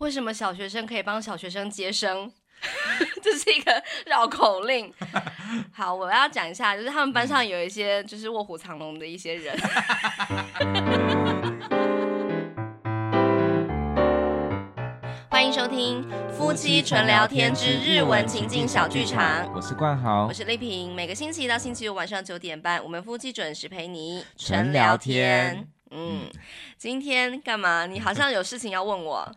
为什么小学生可以帮小学生接生？这是一个绕口令。好，我要讲一下，就是他们班上有一些就是卧虎藏龙的一些人。欢迎收听《夫妻纯聊天之日文情境小剧场》。我是冠豪，我是丽萍。每个星期一到星期五晚上九点半，我们夫妻准时陪你纯聊天。嗯，今天干嘛？你好像有事情要问我。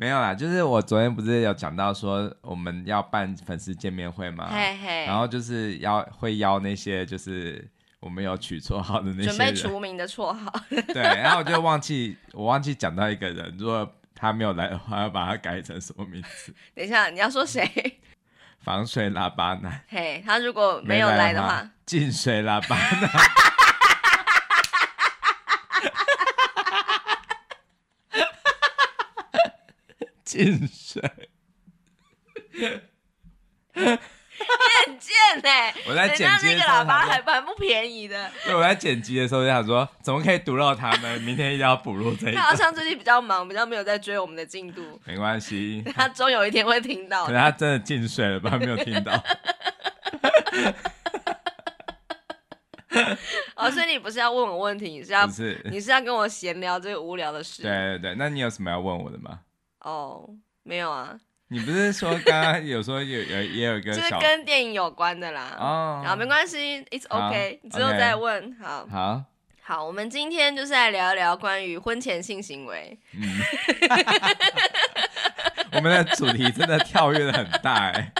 没有啦，就是我昨天不是有讲到说我们要办粉丝见面会吗？嘿嘿，然后就是要会邀那些就是我们有取绰号的那些人，准备除名的绰号。对，然后我就忘记我忘记讲到一个人，如果他没有来的话，要把他改成什么名字？等一下，你要说谁？防水喇叭男。嘿，他如果没有来的话，进水喇叭男。进水，你很贱哎！我在剪辑那个喇叭还蛮不便宜的。对，我在剪辑的时候就想说，怎么可以读到他们？明天一定要补录这一。他好像最近比较忙，比较没有在追我们的进度。没关系，他终有一天会听到。可能他真的进水了吧？没有听到。哦，所以你不是要问我问题，你是要是你是要跟我闲聊这个无聊的事？对对对，那你有什么要问我的吗？哦，没有啊。你不是说刚刚有说有有也有一个，就是跟电影有关的啦。哦，好，没关系，It's OK，之后再问。好，好，好，我们今天就是来聊一聊关于婚前性行为。嗯，我们的主题真的跳跃的很大哎。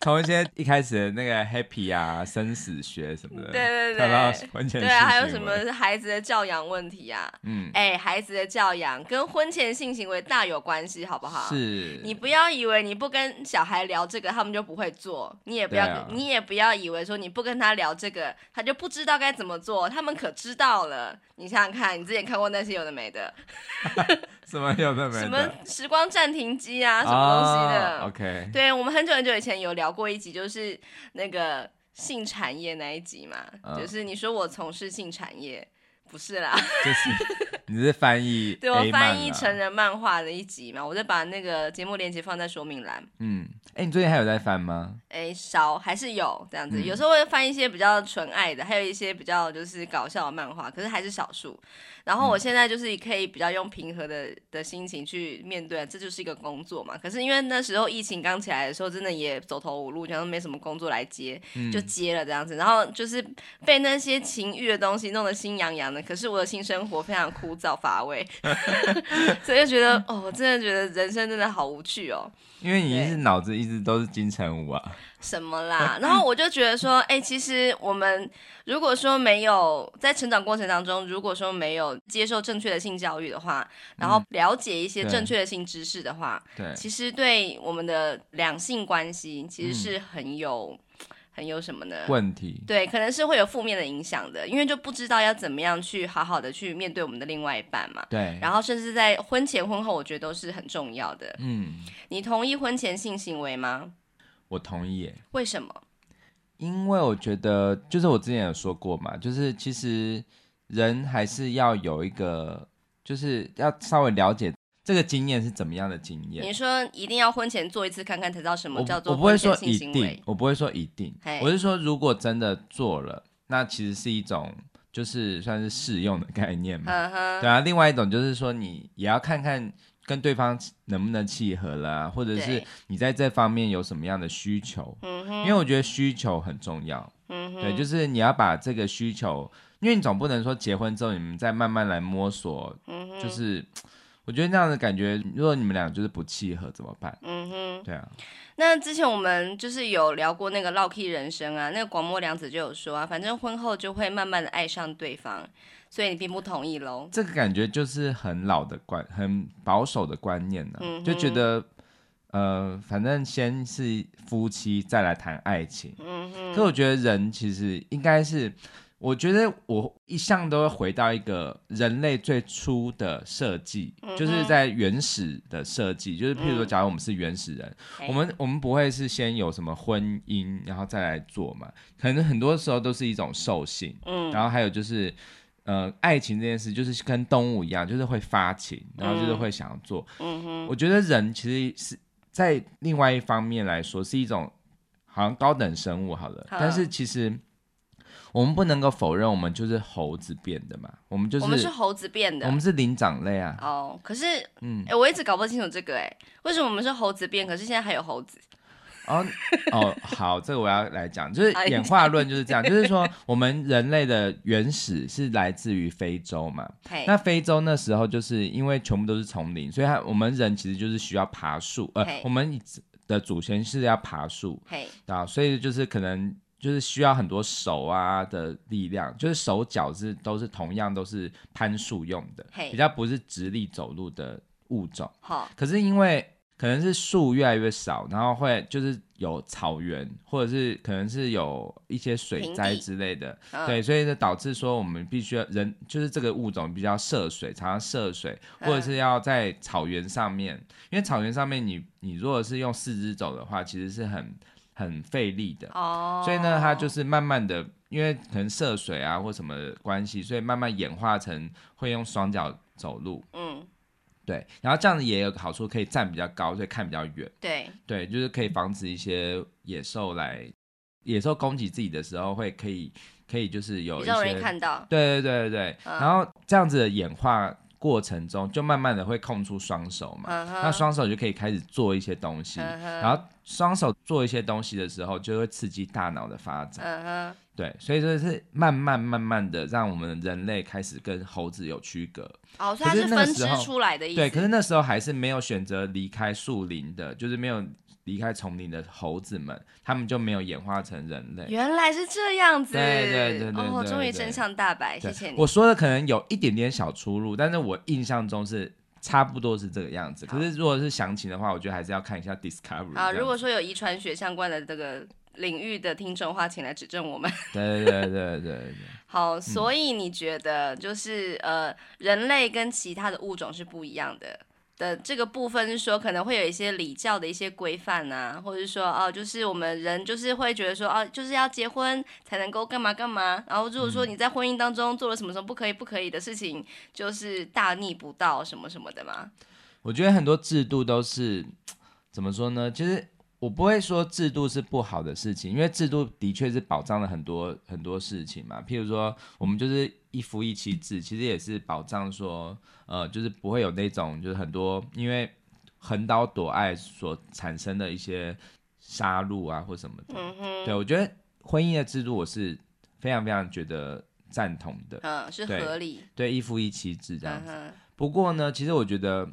从一些一开始的那个 happy 啊，生死学什么的，对对对，婚前对啊，还有什么孩子的教养问题啊？嗯，哎、欸，孩子的教养跟婚前性行为大有关系，好不好？是，你不要以为你不跟小孩聊这个，他们就不会做；你也不要，啊、你也不要以为说你不跟他聊这个，他就不知道该怎么做。他们可知道了。你想想看，你之前看过那些有的没的，什么有的没的？什么时光暂停机啊，什么东西的、oh,？OK，对，我们很久很久以前有聊过一集，就是那个性产业那一集嘛，oh. 就是你说我从事性产业。不是啦，就是你是翻译，对，我翻译成人漫画的一集嘛，我就把那个节目链接放在说明栏。嗯，哎、欸，你最近还有在翻吗？哎、欸，少还是有这样子，嗯、有时候会翻一些比较纯爱的，还有一些比较就是搞笑的漫画，可是还是少数。然后我现在就是可以比较用平和的的心情去面对，这就是一个工作嘛。可是因为那时候疫情刚起来的时候，真的也走投无路，然后没什么工作来接，就接了这样子。然后就是被那些情欲的东西弄得心痒痒的。可是我的性生活非常枯燥乏味，所以就觉得哦，我真的觉得人生真的好无趣哦。因为你是脑子一直都是金城武啊。什么啦？然后我就觉得说，哎、欸，其实我们如果说没有在成长过程当中，如果说没有接受正确的性教育的话，然后了解一些正确的性知识的话，对，其实对我们的两性关系其实是很有、嗯、很有什么呢？问题？对，可能是会有负面的影响的，因为就不知道要怎么样去好好的去面对我们的另外一半嘛。对，然后甚至在婚前婚后，我觉得都是很重要的。嗯，你同意婚前性行为吗？我同意耶。为什么？因为我觉得，就是我之前有说过嘛，就是其实人还是要有一个，就是要稍微了解这个经验是怎么样的经验。你说一定要婚前做一次看看才知道什么叫做我？我不会说一定，我不会说一定。我是说，如果真的做了，那其实是一种，就是算是试用的概念嘛。对啊，另外一种就是说，你也要看看。跟对方能不能契合啦，或者是你在这方面有什么样的需求？因为我觉得需求很重要。对，就是你要把这个需求，因为你总不能说结婚之后你们再慢慢来摸索。就是我觉得那样的感觉，如果你们俩就是不契合怎么办？嗯哼，对啊。那之前我们就是有聊过那个烙 key 人生啊，那个广末凉子就有说啊，反正婚后就会慢慢的爱上对方。所以你并不同意喽？这个感觉就是很老的观，很保守的观念呢、啊。嗯、就觉得，呃，反正先是夫妻，再来谈爱情。嗯哼。可我觉得人其实应该是，我觉得我一向都会回到一个人类最初的设计，嗯、就是在原始的设计，就是譬如说，假如我们是原始人，嗯、我们我们不会是先有什么婚姻，然后再来做嘛？可能很多时候都是一种兽性。嗯。然后还有就是。呃，爱情这件事就是跟动物一样，就是会发情，然后就是会想要做。嗯哼，我觉得人其实是在另外一方面来说是一种好像高等生物，好了，好，但是其实。我们不能够否认，我们就是猴子变的嘛。我们就是我们是猴子变的，我们是灵长类啊。哦，可是，嗯，哎，我一直搞不清楚这个，哎，为什么我们是猴子变，可是现在还有猴子？哦哦，好，这个我要来讲，就是演化论就是这样，就是说我们人类的原始是来自于非洲嘛。那非洲那时候就是因为全部都是丛林，所以它我们人其实就是需要爬树，呃，我们的祖先是要爬树，啊，所以就是可能。就是需要很多手啊的力量，就是手脚是都是同样都是攀树用的.比较不是直立走路的物种。好、oh.，可是因为可能是树越来越少，然后会就是有草原，或者是可能是有一些水灾之类的，对，所以就导致说我们必须要人就是这个物种比较涉水，常常涉水，或者是要在草原上面，因为草原上面你你如果是用四肢走的话，其实是很。很费力的，oh. 所以呢，它就是慢慢的，因为可能涉水啊或什么关系，所以慢慢演化成会用双脚走路。嗯，对，然后这样子也有个好处，可以站比较高，所以看比较远。对，对，就是可以防止一些野兽来，野兽攻击自己的时候会可以可以就是有一些人看到。对对对对对，uh. 然后这样子的演化。过程中就慢慢的会空出双手嘛，uh -huh. 那双手就可以开始做一些东西，uh -huh. 然后双手做一些东西的时候，就会刺激大脑的发展。Uh -huh. 对，所以说是慢慢慢慢的让我们人类开始跟猴子有区隔。哦，所以它是分支出来的意思。对，可是那时候还是没有选择离开树林的，就是没有。离开丛林的猴子们，他们就没有演化成人类。原来是这样子，对对对对，对，哦，终于真相大白，谢谢你。我说的可能有一点点小出入，但是我印象中是差不多是这个样子。可是如果是详情的话，我觉得还是要看一下 Discovery。啊，如果说有遗传学相关的这个领域的听众的话，请来指正我们。对对对对对。好，所以你觉得就是、嗯、呃，人类跟其他的物种是不一样的。的这个部分是说，可能会有一些礼教的一些规范啊，或者是说，哦，就是我们人就是会觉得说，哦，就是要结婚才能够干嘛干嘛。然后如果说你在婚姻当中做了什么什么不可以不可以的事情，就是大逆不道什么什么的嘛。我觉得很多制度都是怎么说呢？其实我不会说制度是不好的事情，因为制度的确是保障了很多很多事情嘛。譬如说，我们就是。一夫一妻制其实也是保障说，呃，就是不会有那种就是很多因为横刀夺爱所产生的一些杀戮啊或什么的。嗯哼。对，我觉得婚姻的制度我是非常非常觉得赞同的。嗯，是合理。对，对一夫一妻制这样子。嗯。不过呢，其实我觉得。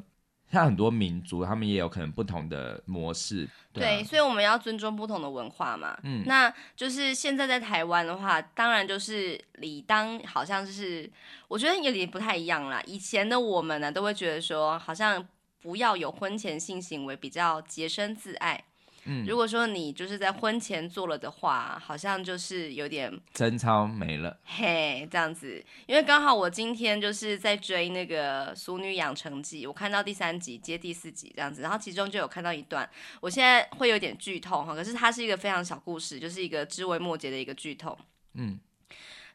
像很多民族，他们也有可能不同的模式。对，啊、对，所以我们要尊重不同的文化嘛。嗯，那就是现在在台湾的话，当然就是理当好像就是，我觉得有点不太一样啦。以前的我们呢，都会觉得说，好像不要有婚前性行为，比较洁身自爱。嗯，如果说你就是在婚前做了的话，好像就是有点贞操没了，嘿，这样子。因为刚好我今天就是在追那个《俗女养成记》，我看到第三集接第四集这样子，然后其中就有看到一段，我现在会有点剧痛哈，可是它是一个非常小故事，就是一个枝微末节的一个剧痛，嗯。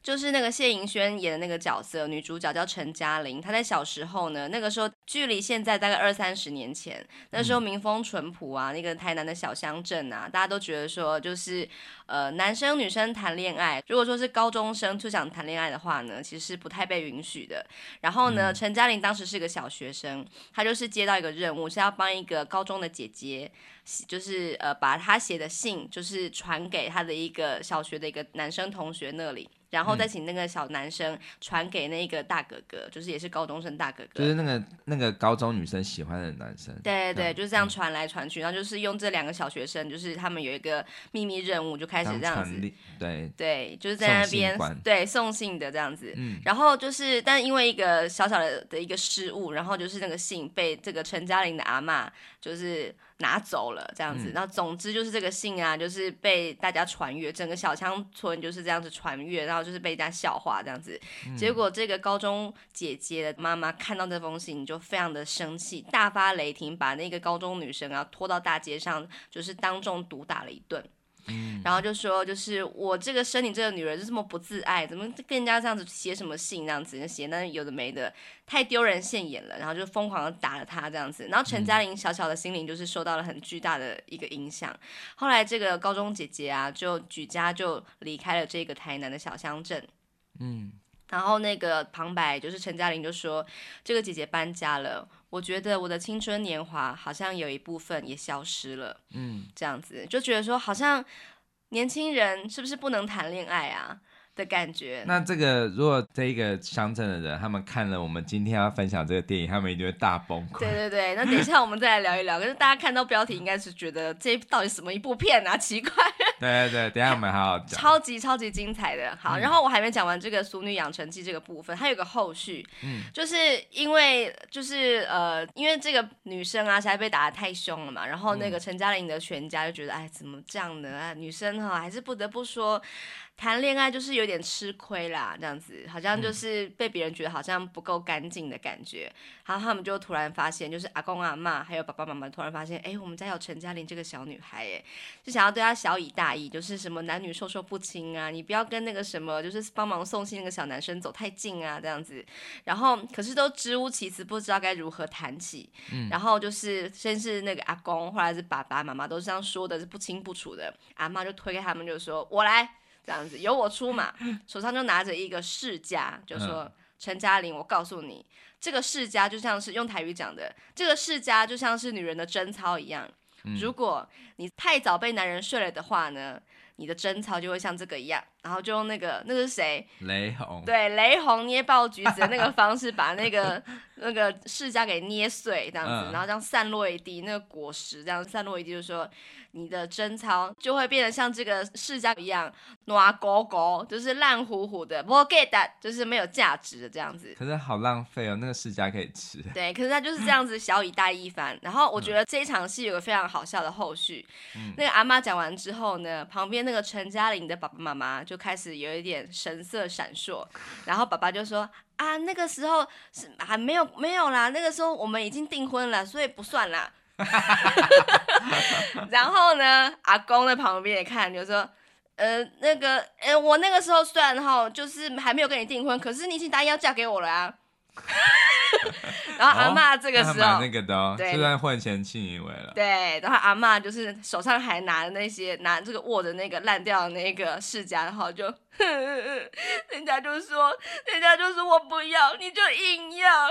就是那个谢盈萱演的那个角色，女主角叫陈嘉玲。她在小时候呢，那个时候距离现在大概二三十年前，那时候民风淳朴啊，那个台南的小乡镇啊，大家都觉得说，就是呃，男生女生谈恋爱，如果说是高中生就想谈恋爱的话呢，其实是不太被允许的。然后呢，陈嘉玲当时是个小学生，她就是接到一个任务，是要帮一个高中的姐姐，就是呃，把她写的信，就是传给她的一个小学的一个男生同学那里。然后再请那个小男生传给那个大哥哥，嗯，就是也是高中生大哥哥，就是那个那个高中女生喜欢的男生。对对对，就是这样传来传去，嗯，然后就是用这两个小学生，就是他们有一个秘密任务，就开始这样子。对对，就是在那边对送信的这样子。嗯。然后就是，但因为一个小小的的一个失误，然后就是那个信被这个陈嘉玲的阿嬷就是。拿走了这样子，然后总之就是这个信啊，就是被大家传阅，整个小乡村就是这样子传阅，然后就是被人家笑话这样子。结果这个高中姐姐的妈妈看到这封信，就非常的生气，大发雷霆，把那个高中女生啊拖到大街上，就是当众毒打了一顿。嗯，然后就说就是我这个生你这个女人就这么不自爱，怎么跟人家这样子写什么信这样子写那有的没的，太丢人现眼了，然后就疯狂的打了他这样子，然后陈嘉玲小小的心灵就是受到了很巨大的一个影响，后来这个高中姐姐啊就举家就离开了这个台南的小乡镇，嗯。然后那个旁白就是陈嘉玲就说：“这个姐姐搬家了，我觉得我的青春年华好像有一部分也消失了。”嗯，这样子就觉得说，好像年轻人是不是不能谈恋爱啊？的感觉。那这个，如果这一个乡镇的人，他们看了我们今天要分享这个电影，他们一定会大崩溃。对对对，那等一下我们再来聊一聊。可是大家看到标题，应该是觉得这到底什么一部片啊？奇怪。对对对，等一下我们好好讲。超级超级精彩的，好。然后我还没讲完这个《俗女养成记》这个部分，它有个后续。嗯。就是因为就是呃，因为这个女生啊，实在被打的太凶了嘛。然后那个陈嘉玲的全家就觉得，哎，怎么这样呢？啊，女生哈，还是不得不说。谈恋爱就是有点吃亏啦，这样子好像就是被别人觉得好像不够干净的感觉，然后他们就突然发现，就是阿公阿妈还有爸爸妈妈突然发现，哎，我们家有陈嘉玲这个小女孩，哎，就想要对她小以大义，就是什么男女授受不亲啊，你不要跟那个什么就是帮忙送信那个小男生走太近啊，这样子，然后可是都支吾其词，不知道该如何谈起，嗯，然后就是先是那个阿公，后来是爸爸妈妈都是这样说的，是不清不楚的，阿妈就推开他们就说，我来。这样子由我出马，手上就拿着一个世家，就说陈嘉玲，我告诉你，这个世家就像是用台语讲的，这个世家就像是女人的贞操一样。如果你太早被男人睡了的话呢，你的贞操就会像这个一样。然后就用那个那个是谁？雷洪。对，雷洪捏爆橘子的那个方式，把那个那个释迦给捏碎，这样子，然后这样散落一地，那个果实这样散落一地，就是说。你的贞操就会变得像这个释迦一样暖狗狗，就是烂糊糊的，不 get that，就是没有价值的这样子。可是好浪费哦，那个释迦可以吃。对，可是他就是这样子小以大义一番。然后我觉得这一场戏有个非常好笑的后续。嗯、那个阿妈讲完之后呢，旁边那个陈嘉玲的爸爸妈妈就开始有一点神色闪烁。然后爸爸就说：“啊，那个时候是还没有没有啦，那个时候我们已经订婚了，所以不算啦。”然后呢，阿公在旁边也看，就说，呃，那个，呃，我那个时候虽然哈，就是还没有跟你订婚，可是你已经答应要嫁给我了啊。然后阿妈这个时候，哦、那，那个的、哦，对，就算婚前亲以为了。对，然后阿妈就是手上还拿着那些，拿这个握着那个烂掉的那个世家，然后就呵呵，人家就说，人家就说我不要，你就硬要。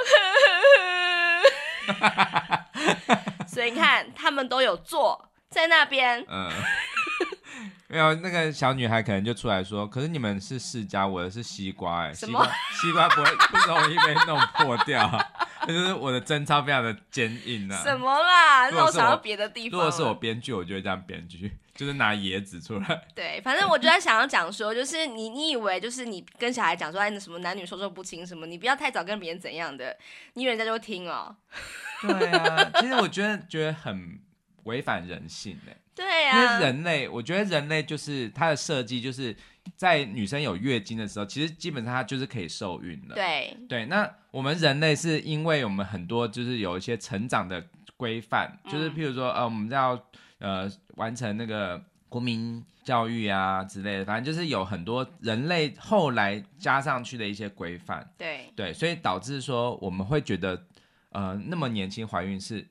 所以你看，他们都有坐在那边。嗯，没有那个小女孩可能就出来说：“可是你们是世家，我的是西瓜，哎，西瓜西瓜不会不容易被弄破掉，就是我的贞操非常的坚硬啊。”什么啦？那我想到别的地方。如果是我编剧，我就会这样编剧，就是拿椰子出来。对，反正我就在想要讲说，就是你你以为就是你跟小孩讲说，哎，什么男女授受不亲什么，你不要太早跟别人怎样的，你以为人家就会听哦。对啊，其实我觉得觉得很违反人性哎。对啊，因为人类，我觉得人类就是它的设计，就是在女生有月经的时候，其实基本上它就是可以受孕了。对对，那我们人类是因为我们很多就是有一些成长的规范，就是譬如说呃，我们要呃完成那个国民教育啊之类的，反正就是有很多人类后来加上去的一些规范。对对，所以导致说我们会觉得。呃，那么年轻怀孕是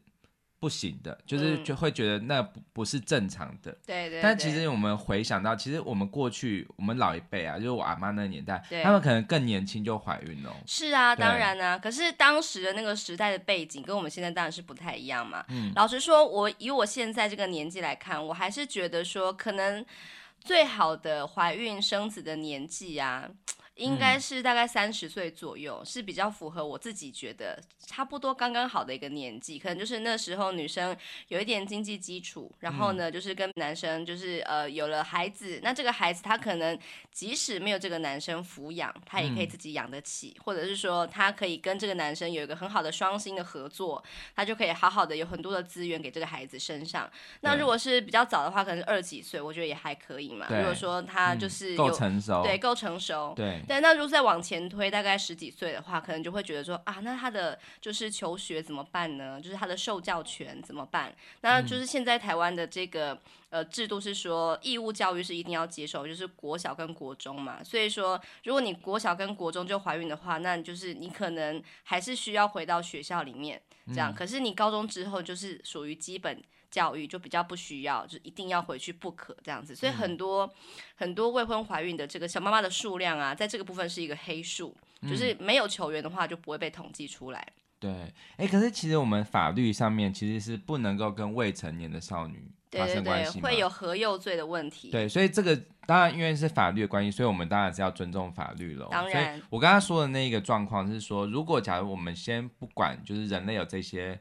不行的，就是就会觉得那不不是正常的。对，对对。但其实我们回想到，其实我们过去我们老一辈啊，就是我阿妈那个年代，他们可能更年轻就怀孕了。是啊，当然啊。可是当时的那个时代的背景跟我们现在当然是不太一样嘛。嗯。老实说，我以我现在这个年纪来看，我还是觉得说，可能最好的怀孕生子的年纪啊。应该是大概三十岁左右，嗯，是比较符合我自己觉得差不多刚刚好的一个年纪，可能就是那时候女生有一点经济基础，然后呢，就是跟男生就是呃有了孩子，那这个孩子他可能即使没有这个男生抚养，他也可以自己养得起，嗯，或者是说他可以跟这个男生有一个很好的双薪的合作，他就可以好好的有很多的资源给这个孩子身上。那如果是比较早的话，可能是二十几岁，我觉得也还可以嘛。如果说他就是够成熟，对，够成熟，对。对，那如果再往前推，大概十几岁的话，可能就会觉得说啊，那他的就是求学怎么办呢？就是他的受教权怎么办？那就是现在台湾的这个呃制度是说，义务教育是一定要接受，就是国小跟国中嘛。所以说，如果你国小跟国中就怀孕的话，那就是你可能还是需要回到学校里面这样。嗯、可是你高中之后就是属于基本。教育就比较不需要，就一定要回去不可这样子，所以很多、嗯、很多未婚怀孕的这个小妈妈的数量啊，在这个部分是一个黑数，嗯、就是没有球员的话就不会被统计出来。对，哎、欸，可是其实我们法律上面其实是不能够跟未成年的少女发生关系，对对对，会有合幼罪的问题。对，所以这个当然因为是法律的关系，所以我们当然是要尊重法律了。当然，所以我刚刚说的那一个状况是说，如果假如我们先不管，就是人类有这些。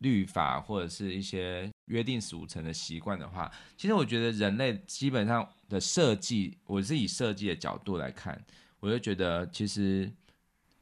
律法或者是一些约定俗成的习惯的话，其实我觉得人类基本上的设计，我是以设计的角度来看，我就觉得其实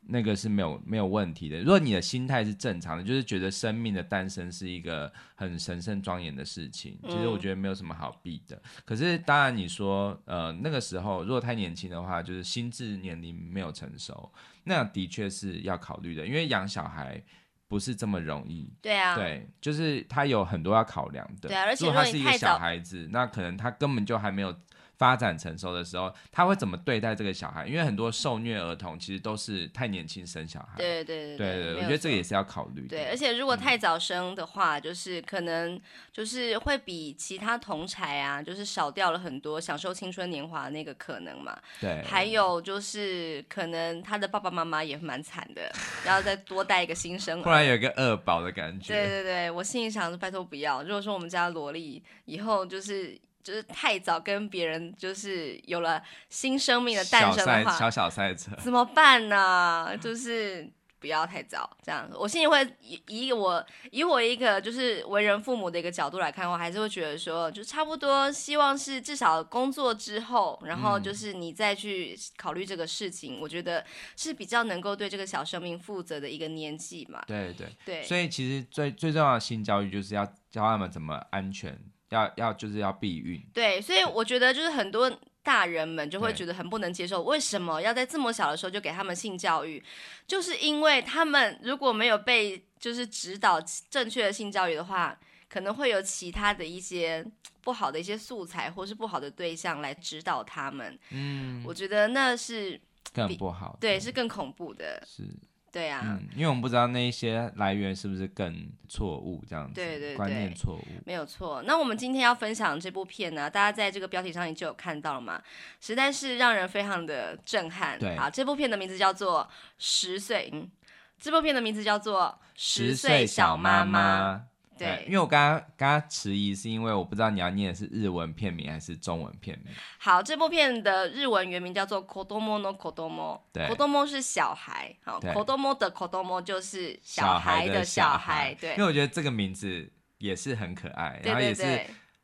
那个是没有没有问题的。如果你的心态是正常的，就是觉得生命的诞生是一个很神圣庄严的事情，其实我觉得没有什么好避的。嗯、可是当然你说，呃，那个时候如果太年轻的话，就是心智年龄没有成熟，那的确是要考虑的，因为养小孩。不是这么容易，对啊，对，就是他有很多要考量的。对啊，而且如果他是一个小孩子，那可能他根本就还没有。发展成熟的时候，他会怎么对待这个小孩？因为很多受虐儿童其实都是太年轻生小孩。对对对对对，我觉得这个也是要考虑的。对，而且如果太早生的话，嗯、就是可能就是会比其他同才啊，就是少掉了很多享受青春年华的那个可能嘛。对。还有就是可能他的爸爸妈妈也蛮惨的，然后再多带一个新生儿，突然有一个二宝的感觉。对对对，我心里想拜托不要。如果说我们家萝莉以后就是。就是太早跟别人就是有了新生命的诞生的话，小小赛车 怎么办呢？就是不要太早这样。我心里会以以我以我一个就是为人父母的一个角度来看的话，还是会觉得说，就差不多希望是至少工作之后，然后就是你再去考虑这个事情，嗯、我觉得是比较能够对这个小生命负责的一个年纪嘛。对对对，所以其实最最重要的性教育就是要教他们怎么安全。要要就是要避孕，对，所以我觉得就是很多大人们就会觉得很不能接受，为什么要在这么小的时候就给他们性教育？就是因为他们如果没有被就是指导正确的性教育的话，可能会有其他的一些不好的一些素材或是不好的对象来指导他们。嗯，我觉得那是更不好，对，是更恐怖的。是。对啊，嗯，因为我们不知道那一些来源是不是更错误，这样子，对对对，观念错误，没有错。那我们今天要分享这部片呢，大家在这个标题上已经有看到了嘛，实在是让人非常的震撼。对，好，这部片的名字叫做《十岁》，嗯，这部片的名字叫做《十岁小妈妈》。对，因为我刚刚刚刚迟疑，是因为我不知道你要念的是日文片名还是中文片名。好，这部片的日文原名叫做《Kodomo no Kodomo》，对，Kodomo 是小孩，好，子供的 Kodomo 就是小孩的小孩，对。因为我觉得这个名字也是很可爱，然后也是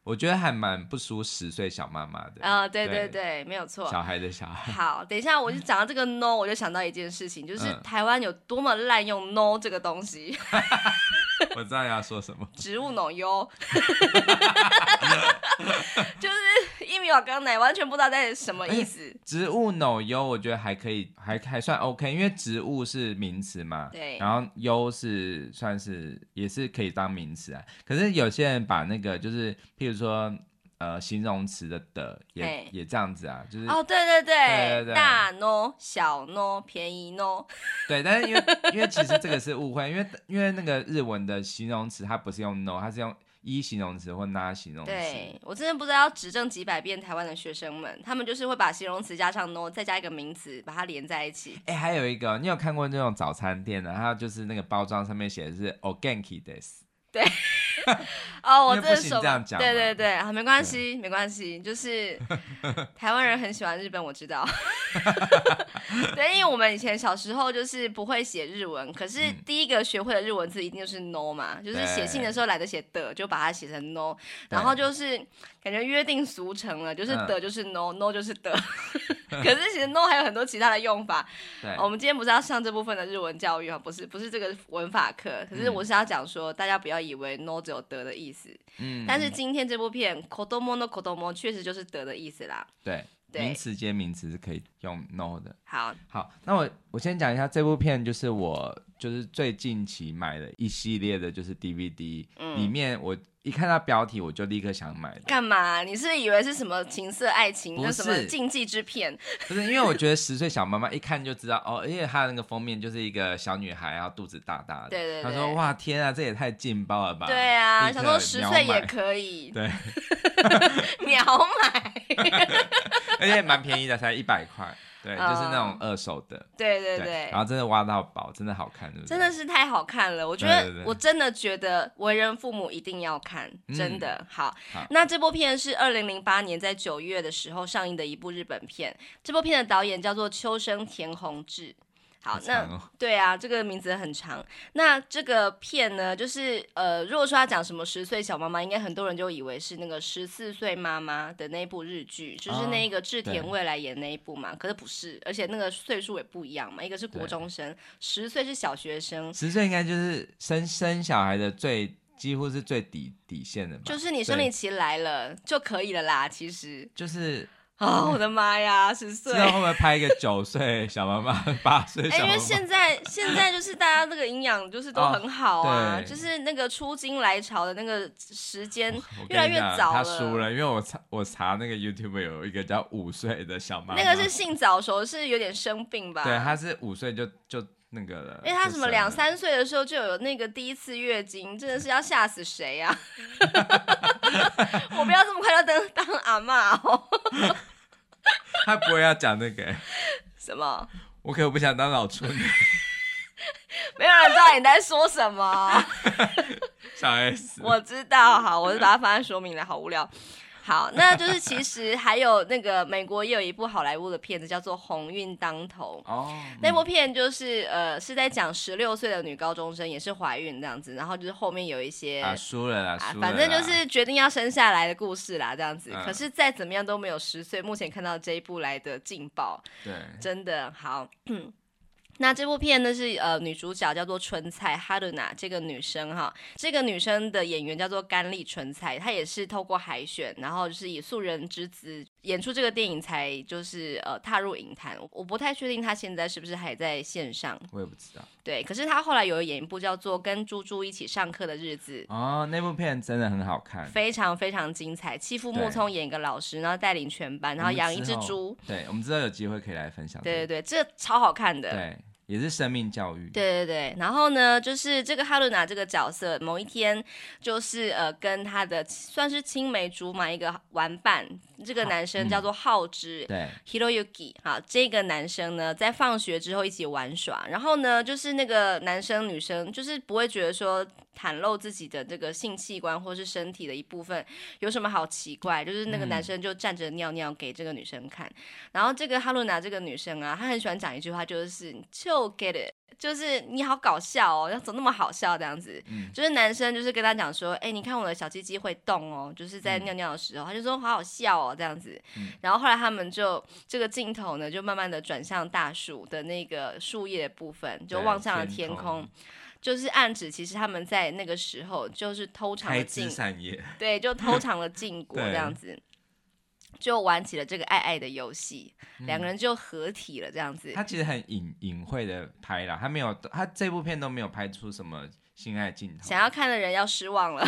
我觉得还蛮不输十岁小妈妈的。啊，对对对，没有错，小孩的小孩。好，等一下我就讲到这个 no，我就想到一件事情，就是台湾有多么滥用 no 这个东西。我知道你要说什么，植物脑 优，就是刚奶，完全不知道在什么意思。欸、植物脑优，我觉得还可以，还还算 OK，因为植物是名词嘛，对，然后优是算是也是可以当名词啊。可是有些人把那个就是，譬如说。呃，形容词的的也也这样子啊，就是哦，对对对，对对对大 no 小 no 便宜 no，对，但是因为因为其实这个是误会，因为因为那个日文的形容词它不是用 no，它是用一形容词或那形容词。对，我真的不知道要指正几百遍台湾的学生们，他们就是会把形容词加上 no，再加一个名词把它连在一起。哎，还有一个，你有看过那种早餐店的，它就是那个包装上面写的是 ogenki des。对，哦，我这样讲，对对对，啊，没关系，没关系，就是台湾人很喜欢日本，我知道。对，因为我们以前小时候就是不会写日文，可是第一个学会的日文字一定就是 no 嘛，嗯、就是写信的时候懒得写的，就把它写成 no，然后就是感觉约定俗成了，就是的就是 no，no、嗯、就是的。可是其实 no 还有很多其他的用法。对，我们今天不是要上这部分的日文教育啊，不是，不是这个文法课，可是我是要讲说，大家不要以为 no 只有得的意思。嗯。但是今天这部片 kodomo no kodomo 确实就是得的意思啦。对。名词接名词是可以用 no 的。好，好，那我我先讲一下这部片，就是我就是最近期买的一系列的，就是 DVD，嗯，里面我。一看到标题我就立刻想买。干嘛？你是以为是什么情色爱情的什么禁忌之片？不是，因为我觉得十岁小妈妈一看就知道哦，而且她的那个封面就是一个小女孩，然后肚子大大的。对对对。她说：“哇，天啊，这也太劲爆了吧！”对啊，想说十岁也可以。对。秒买。而且蛮便宜的，才一百块。对，就是那种二手的。嗯、对对对，对，然后真的挖到宝，真的好看，对不对？真的是太好看了，我觉得，我真的觉得为人父母一定要看，真的、好。那这部片是二零零八年在九月的时候上映的一部日本片，这部片的导演叫做秋生田弘志。好，那、哦、对啊，这个名字很长。那这个片呢，就是呃，如果说他讲什么十岁小妈妈，应该很多人就以为是那个十四岁妈妈的那一部日剧，就是那个志田未来演那一部嘛、哦。可是不是，而且那个岁数也不一样嘛，一个是国中生，十岁是小学生。十岁应该就是生生小孩的最几乎是最底底线的嘛，就是你生理期来了就可以了啦，其实就是。哦，我的妈呀，十岁！知道会不会拍一个九岁小妈妈、八岁小妈妈？因为现在现在就是大家那个营养就是都很好啊、哦，就是那个出经来潮的那个时间越来越早了。他输了，因为我查我查那个 YouTube 有一个叫五岁的小妈妈，那个是性早熟，是有点生病吧？对，他是五岁就就那个了。因为他什么两三岁的时候就有那个第一次月经，真的是要吓死谁呀、啊！我不要这么快就当当阿妈哦。他不会要讲那个、欸、什么？我可不想当老处女。没有人知道你在说什么。小 S，我知道，好，我就把它放在说明了，好无聊。好，那就是其实还有那个美国也有一部好莱坞的片子叫做《鸿运当头》哦，那部片就是呃是在讲十六岁的女高中生也是怀孕这样子，然后就是后面有一些啊输了啦，反正就是决定要生下来的故事啦这样子，嗯、可是再怎么样都没有十岁目前看到这一部来的劲爆，对，真的好。那这部片呢是呃女主角叫做春菜哈鲁娜这个女生哈，这个女生的演员叫做甘利春菜，她也是透过海选，然后就是以素人之姿演出这个电影才就是呃踏入影坛。我不太确定他现在是不是还在线上，我也不知道。对，可是他后来有演一部叫做《跟猪猪一起上课的日子》哦，那部片真的很好看，非常非常精彩。妻夫木聪演一个老师，然后带领全班，然后养一只猪。对，我们知道有机会可以来分享。对对对，这个超好看的。对。也是生命教育。对对对，然后呢，就是这个哈鲁娜这个角色，某一天就是呃，跟他的算是青梅竹马一个玩伴，这个男生叫做浩之，对，Hiroyuki，好，这个男生呢，在放学之后一起玩耍，然后呢，就是那个男生女生就是不会觉得说。袒露自己的这个性器官或是身体的一部分有什么好奇怪？就是那个男生就站着尿尿给这个女生看，嗯、然后这个哈鲁娜这个女生啊，她很喜欢讲一句话，就是就 get it，就是你好搞笑哦，要怎么那么好笑这样子？嗯、就是男生就是跟他讲说，哎，你看我的小鸡鸡会动哦，就是在尿尿的时候，嗯、他就说好好笑哦这样子。嗯、然后后来他们就这个镜头呢，就慢慢的转向大树的那个树叶的部分，就望向了天空。就是暗指，其实他们在那个时候就是偷尝了禁，对，就偷尝了禁果这样子，就玩起了这个爱爱的游戏，两、嗯、个人就合体了这样子。他其实很隐隐晦的拍了，他没有，他这部片都没有拍出什么性爱镜头，想要看的人要失望了，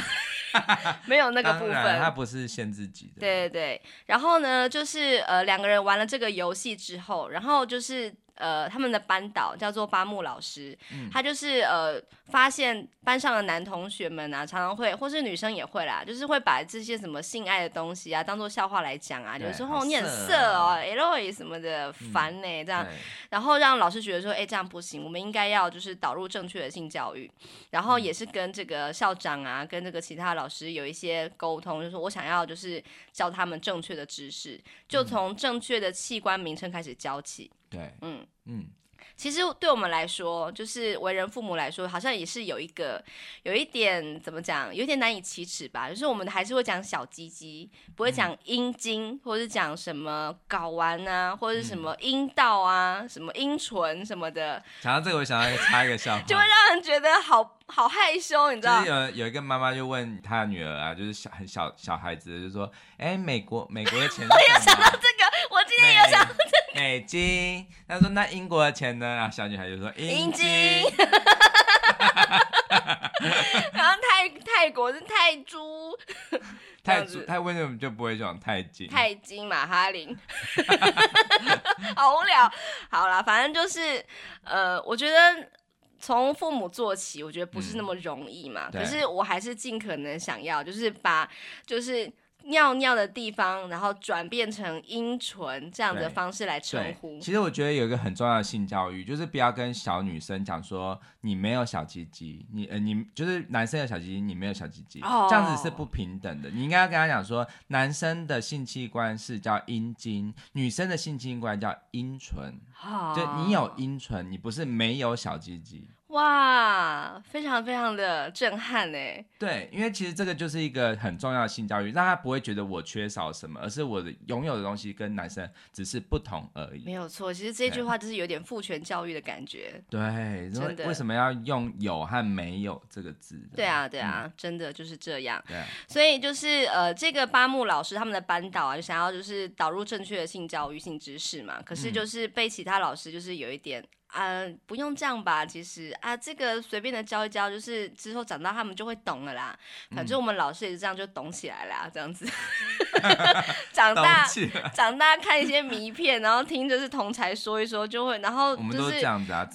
没有那个部分，他不是限制级的。对对对，然后呢，就是呃两个人玩了这个游戏之后，然后就是。呃，他们的班导叫做八木老师，嗯、他就是呃，发现班上的男同学们啊，常常会，或是女生也会啦，就是会把这些什么性爱的东西啊，当做笑话来讲啊，有时候你很色哦，L 什么的，烦呢、欸，这样，然后让老师觉得说，哎、欸，这样不行，我们应该要就是导入正确的性教育，然后也是跟这个校长啊，跟这个其他老师有一些沟通，就是说我想要就是教他们正确的知识，就从正确的器官名称开始教起。对，嗯嗯，其实对我们来说，就是为人父母来说，好像也是有一个，有一点怎么讲，有点难以启齿吧。就是我们还是会讲小鸡鸡，不会讲阴茎、嗯，或者是讲什么睾丸啊，或者是什么阴道啊，嗯、什么阴唇什么的。讲到这个，我想要插一个笑 话，就会让人觉得好好害羞，你知道？就是、有有一个妈妈就问她的女儿啊，就是小很小小孩子，就说：“哎，美国美国的钱。”我有想到这个，我今天有想美金。他说那英国的钱呢？然后小女孩就说英金。然后泰泰国是泰铢。泰铢，泰为什么就不会讲泰金？泰金马哈林。好无聊。好啦，反正就是呃，我觉得。从父母做起，我觉得不是那么容易嘛。嗯、可是我还是尽可能想要，就是把就是尿尿的地方，然后转变成阴唇这样的方式来称呼。其实我觉得有一个很重要的性教育，就是不要跟小女生讲说你没有小鸡鸡，你呃你就是男生有小鸡鸡，你没有小鸡鸡，哦，这样子是不平等的。你应该要跟他讲说，男生的性器官是叫阴茎，女生的性器官叫阴唇。哦、就你有阴唇，你不是没有小鸡鸡。哇，非常非常的震撼哎！对，因为其实这个就是一个很重要的性教育，让他不会觉得我缺少什么，而是我的拥有的东西跟男生只是不同而已。没有错，其实这句话就是有点父权教育的感觉。对，真的。为什么要用有和没有这个字？对啊，对啊，嗯、真的就是这样。对，所以就是呃，这个八木老师他们的班导啊，就想要就是导入正确的性教育、性知识嘛，可是就是被其他老师就是有一点。啊，不用这样吧，其实啊，这个随便的教一教，就是之后长大他们就会懂了啦。反正我们老师也是这样就懂起来了，这样子。长大长大看一些迷片，然后听就是同才说一说就会，然后就是。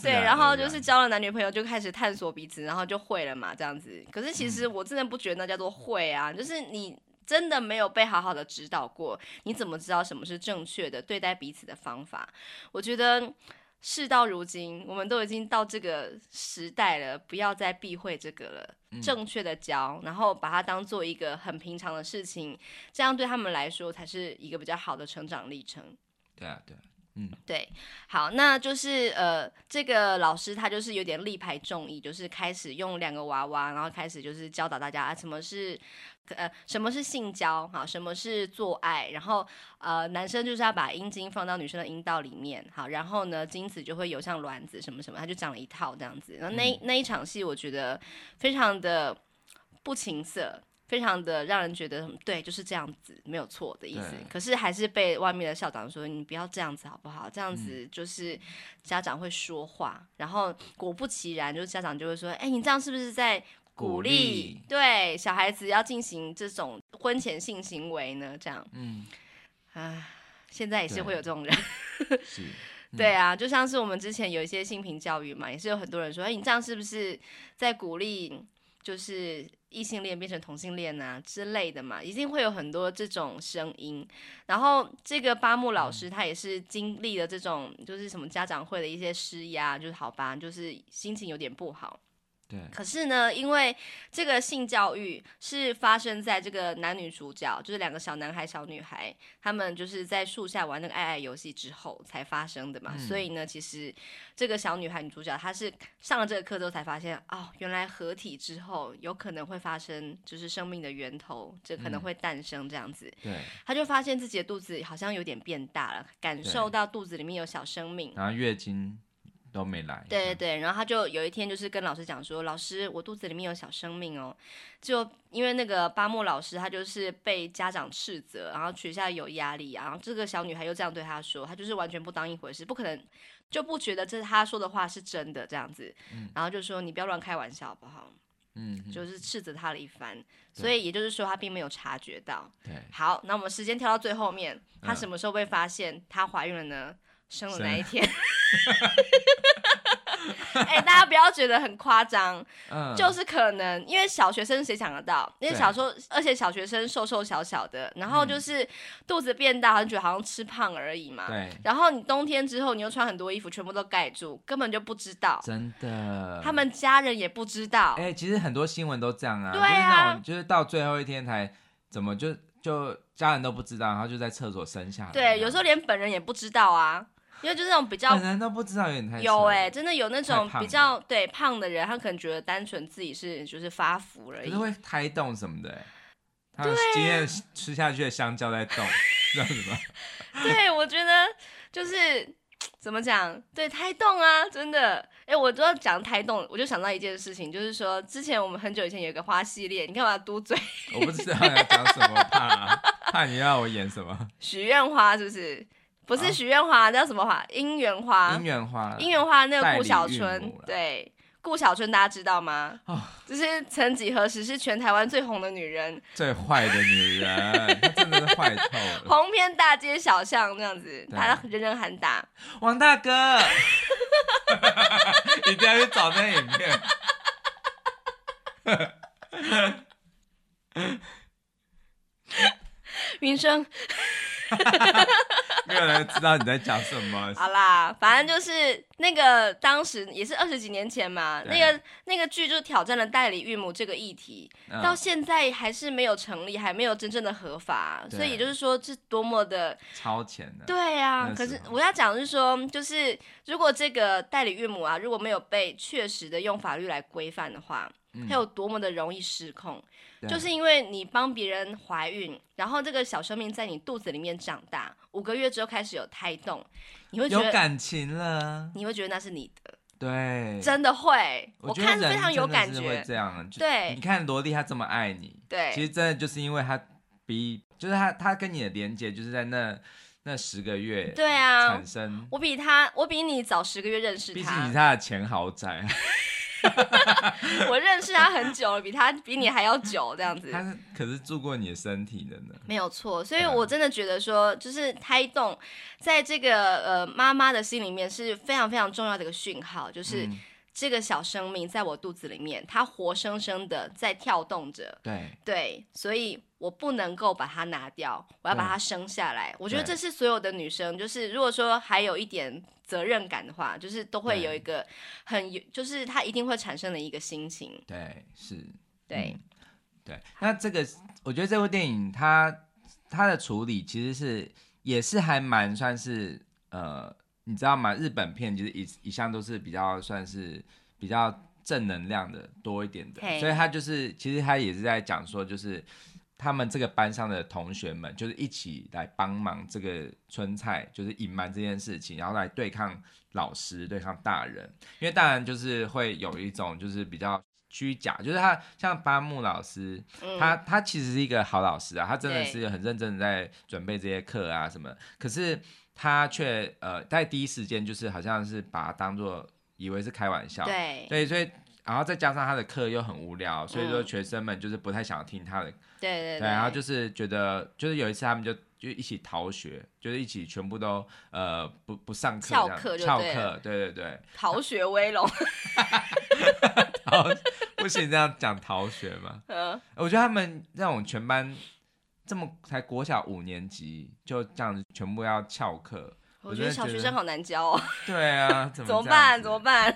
对，然后就是交了男女朋友就开始探索彼此，然后就会了嘛，这样子。可是其实我真的不觉得那叫做会啊，就是你真的没有被好好的指导过，你怎么知道什么是正确的对待彼此的方法？我觉得。事到如今，我们都已经到这个时代了，不要再避讳这个了。嗯、正确的教，然后把它当做一个很平常的事情，这样对他们来说才是一个比较好的成长历程。对啊，对啊。嗯，对，好，那就是呃，这个老师他就是有点力排众议，就是开始用两个娃娃，然后开始就是教导大家啊，什么是呃什么是性交，好，什么是做爱，然后呃男生就是要把阴茎放到女生的阴道里面，好，然后呢精子就会有像卵子什么什么，他就讲了一套这样子，然后那、嗯、那一场戏我觉得非常的不情色。非常的让人觉得对，就是这样子，没有错的意思。可是还是被外面的校长说：“你不要这样子好不好？这样子就是家长会说话。嗯”然后果不其然，就是家长就会说：“哎、欸，你这样是不是在鼓励？对小孩子要进行这种婚前性行为呢？”这样，嗯，啊，现在也是会有这种人，是，对啊，就像是我们之前有一些性平教育嘛，也是有很多人说：“哎、欸，你这样是不是在鼓励？”就是。异性恋变成同性恋啊之类的嘛，一定会有很多这种声音。然后这个八木老师他也是经历了这种，就是什么家长会的一些施压，就是好吧，就是心情有点不好。对，可是呢，因为这个性教育是发生在这个男女主角，就是两个小男孩、小女孩，他们就是在树下玩那个爱爱游戏之后才发生的嘛。嗯、所以呢，其实这个小女孩女主角，她是上了这个课之后才发现，哦，原来合体之后有可能会发生，就是生命的源头，这可能会诞生这样子。对、嗯，她就发现自己的肚子好像有点变大了，感受到肚子里面有小生命，然后月经。都没来，对对对，然后他就有一天就是跟老师讲说，老师，我肚子里面有小生命哦，就因为那个巴莫老师他就是被家长斥责，然后学校有压力，然后这个小女孩又这样对他说，他就是完全不当一回事，不可能就不觉得这是他说的话是真的这样子，嗯、然后就说你不要乱开玩笑好不好？嗯，就是斥责他了一番，所以也就是说他并没有察觉到。对，好，那我们时间跳到最后面，他什么时候被发现她怀孕了呢？生了那一天，哎、欸，大家不要觉得很夸张，嗯，就是可能因为小学生谁想得到？因为小时候，而且小学生瘦瘦小小的，然后就是肚子变大，好像觉得好像吃胖而已嘛。对。然后你冬天之后，你又穿很多衣服，全部都盖住，根本就不知道。真的。他们家人也不知道。哎、欸，其实很多新闻都这样啊。对啊。就是那种，就是到最后一天才怎么就就家人都不知道，然后就在厕所生下来。对，有时候连本人也不知道啊。因为就是那种比较，本人都不知道有点太有哎、欸，真的有那种比较对胖的人，他可能觉得单纯自己是就是发福而已，可是会胎动什么的、欸，他今天吃下去的香蕉在动，知道什么？对，我觉得就是怎么讲，对胎动啊，真的，哎、欸，我都要讲胎动，我就想到一件事情，就是说之前我们很久以前有一个花系列，你干嘛嘟嘴？我不知道要讲什么，怕怕你要我演什么？许愿花是不是？不是许愿花，叫什么花？姻缘花。姻缘花。姻缘花那个顾小春，对。顾小春，大家知道吗？哦，就是曾几何时是全台湾最红的女人，最坏的女人，她真的是坏透了，红遍大街小巷这样子，大家人人喊打王大哥，一定要去找那影片。云生。没有人知道你在讲什么。好啦，反正就是那个当时也是二十几年前嘛，那个那个剧就挑战了代理孕母这个议题，嗯，到现在还是没有成立，还没有真正的合法，所以也就是说这多么的超前的。对啊，可是我要讲的是说，就是如果这个代理孕母啊，如果没有被确实的用法律来规范的话。它有多么的容易失控，嗯，就是因为你帮别人怀孕，然后这个小生命在你肚子里面长大，五个月之后开始有胎动，你会觉得有感情了，你会觉得那是你的，对，真的会，我，觉我看非常有感觉，会这样，对，你看萝莉她这么爱你，对，其实真的就是因为她比，就是她她跟你的连接就是在那那十个月，对啊，产生，我比她，我比你早十个月认识他，毕竟你是他的前豪宅。我认识他很久了，比他比你还要久，这样子。他是可是住过你的身体的呢？没有错，所以我真的觉得说，就是胎动，在这个呃妈妈的心里面是非常非常重要的一个讯号，就是。嗯这个小生命在我肚子里面，它活生生的在跳动着。对对，所以我不能够把它拿掉，我要把它生下来。我觉得这是所有的女生，就是如果说还有一点责任感的话，就是都会有一个很有，就是她一定会产生的一个心情。对，是，对，嗯、对。那这个，我觉得这部电影它它的处理其实是也是还蛮算是呃。你知道吗？日本片其实一一向都是比较算是比较正能量的多一点的，所以他就是其实他也是在讲说，就是他们这个班上的同学们就是一起来帮忙这个春菜，就是隐瞒这件事情，然后来对抗老师、对抗大人，因为大人就是会有一种就是比较虚假，就是他像巴木老师，嗯、他他其实是一个好老师啊，他真的是很认真的在准备这些课啊什么，可是。他却呃在第一时间就是好像是把它当做以为是开玩笑，对。对，所以然后再加上他的课又很无聊，所以说学生们就是不太想听他的，嗯、对对对，对，然后就是觉得就是有一次他们就就一起逃学，就是一起全部都呃不不上课，翘课就翘课，对对对，逃学威龙，逃 不行这样讲逃学嘛，嗯，我觉得他们让我们全班。这么才国小五年级就这样子全部要翘课，我觉得小学生好难教哦。对啊，怎么，怎么办？怎么办？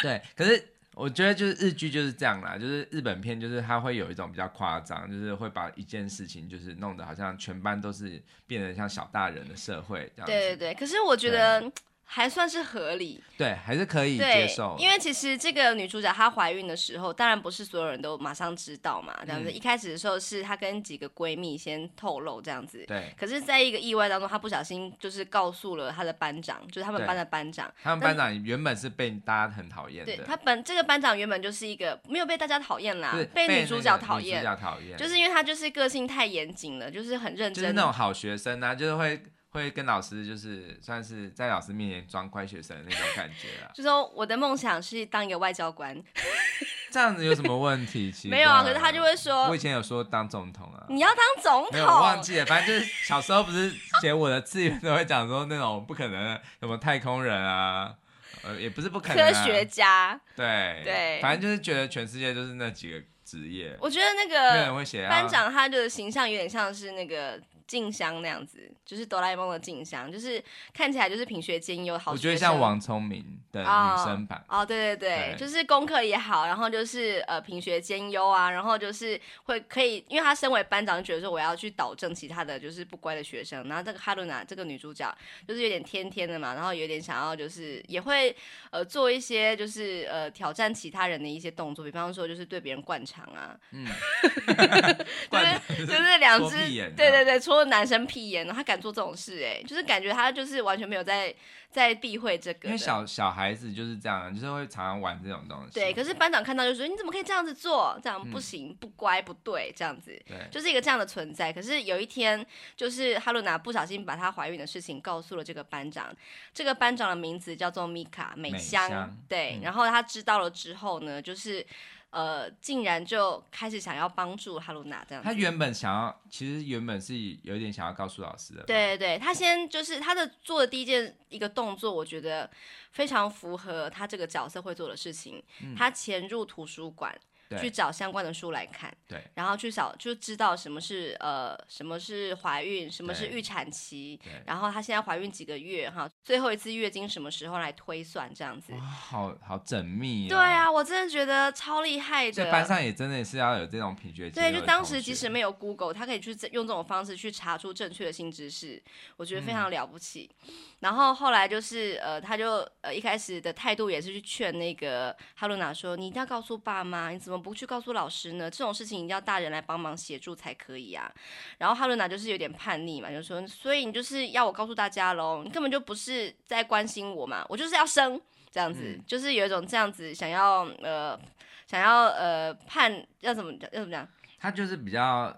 对，可是我觉得就是日剧就是这样啦，就是日本片就是它会有一种比较夸张，就是会把一件事情就是弄得好像全班都是变得像小大人的社会这样。对对对，可是我觉得。还算是合理，对，还是可以接受。因为其实这个女主角她怀孕的时候，当然不是所有人都马上知道嘛，这样子。嗯、一开始的时候是她跟几个闺蜜先透露这样子，对。可是，在一个意外当中，她不小心就是告诉了她的班长，就是他们班的班长。他们班长原本是被大家很讨厌的。对，他本这个班长原本就是一个没有被大家讨厌啦，被女主角讨厌，讨厌，就是因为他就是个性太严谨了，就是很认真，就是那种好学生啊，就是会。会跟老师就是算是在老师面前装乖学生的那种感觉啊，就说我的梦想是当一个外交官，这样子有什么问题？没有啊，可是他就会说，我以前有说当总统啊，你要当总统？没有，我忘记了，反正就是小时候不是写我的志愿都会讲说那种不可能什么太空人啊，呃，也不是不可能，科学家，对对，反正就是觉得全世界就是那几个职业。我觉得那个班长他的形象有点像是那个。静香那样子，就是哆啦 A 梦的静香，就是看起来就是品学兼优，好。我觉得像王聪明的女生版。哦，哦对对对，对就是功课也好，然后就是呃品学兼优啊，然后就是会可以，因为她身为班长，觉得说我要去导正其他的就是不乖的学生。然后这个哈鲁娜这个女主角就是有点天天的嘛，然后有点想要就是也会呃做一些就是呃挑战其他人的一些动作，比方说就是对别人灌肠啊，嗯，就是就是两只，对对对，戳男生屁眼，然后他敢做这种事，哎，就是感觉他就是完全没有在在避讳这个。因为小小孩子就是这样，就是会常常玩这种东西。对，可是班长看到就说：“你怎么可以这样子做？这样不行，嗯、不乖，不对，这样子。”对，就是一个这样的存在。可是有一天，就是哈鲁娜不小心把她怀孕的事情告诉了这个班长。这个班长的名字叫做米卡美香，美香对。嗯、然后他知道了之后呢，就是。呃，竟然就开始想要帮助哈鲁娜这样子。他原本想要，其实原本是有点想要告诉老师的。对对对，他先就是他的做的第一件一个动作，我觉得非常符合他这个角色会做的事情。嗯、他潜入图书馆。对。去找相关的书来看，对，然后去找就知道什么是呃什么是怀孕，什么是预产期，对。然后她现在怀孕几个月哈，最后一次月经什么时候来推算这样子，哇，好好缜密、哦，对啊，我真的觉得超厉害的，在班上也真的是要有这种品学，对，就当时即使没有 Google，他可以去用这种方式去查出正确的新知识，我觉得非常了不起。嗯、然后后来就是呃，他就呃一开始的态度也是去劝那个哈鲁娜说，你一定要告诉爸妈，你怎么。不去告诉老师呢？这种事情一定要大人来帮忙协助才可以啊。然后哈伦娜就是有点叛逆嘛，就说：“所以你就是要我告诉大家喽，你根本就不是在关心我嘛，我就是要生这样子，嗯、就是有一种这样子想要呃想要呃叛要怎么讲要怎么讲？他就是比较。”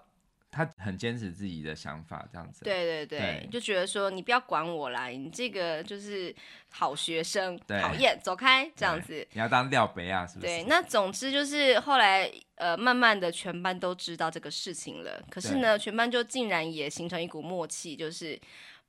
他很坚持自己的想法，这样子。对对对，对就觉得说你不要管我啦，你这个就是好学生，讨厌，走开这样子。你要当廖北啊是不是？对，那总之就是后来呃，慢慢的全班都知道这个事情了。可是呢，全班就竟然也形成一股默契，就是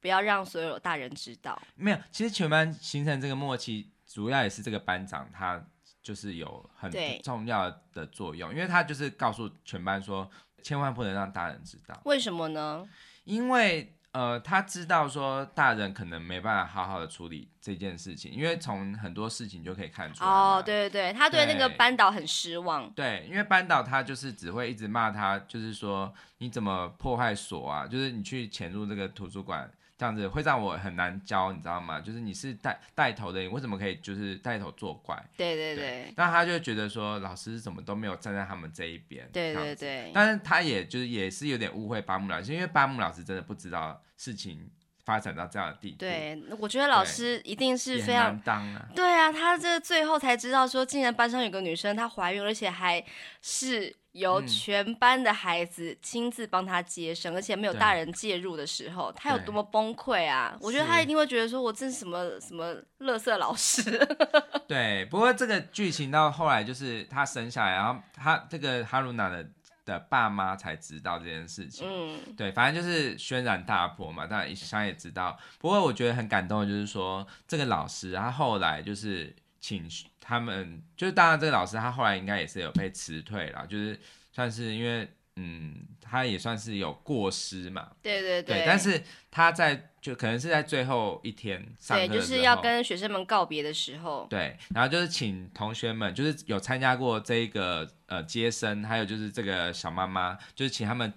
不要让所有大人知道。没有，其实全班形成这个默契，主要也是这个班长他就是有很重要的作用，因为他就是告诉全班说。千万不能让大人知道，为什么呢？因为呃，他知道说大人可能没办法好好的处理这件事情，因为从很多事情就可以看出来。哦，对对对，他对那个班导很失望。对，因为班导他就是只会一直骂他，就是说你怎么破坏锁啊？就是你去潜入这个图书馆。这样子会让我很难教，你知道吗？就是你是带带头的，你为什么可以就是带头作怪？对对对。那他就觉得说老师怎么都没有站在他们这一边。对对对。但是他也就是也是有点误会巴木老师，因为巴木老师真的不知道事情发展到这样的地步。对，我觉得老师一定是非常难当啊。对啊，他这最后才知道说，竟然班上有个女生她怀孕，而且还是。由全班的孩子亲自帮他接生，嗯、而且没有大人介入的时候，他有多么崩溃啊！我觉得他一定会觉得说：“我这是什么什么乐色老师。”对，不过这个剧情到后来就是他生下来，然后他这个哈鲁娜的的爸妈才知道这件事情。嗯，对，反正就是轩然大波嘛，当然想也知道。不过我觉得很感动的就是说，这个老师他后来就是。请他们，就是当然这个老师他后来应该也是有被辞退了，就是算是因为嗯，他也算是有过失嘛。对对对。对，但是他在就可能是在最后一天上课的时候，对，就是要跟学生们告别的时候。对，然后就是请同学们，就是有参加过这个呃接生，还有就是这个小妈妈，就是请他们。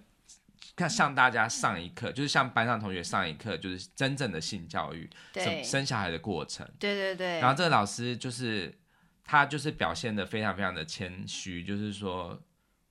看，向大家上一课，就是向班上同学上一课，就是真正的性教育，对生生小孩的过程。对对对。然后这个老师就是他，就是表现的非常非常的谦虚，就是说，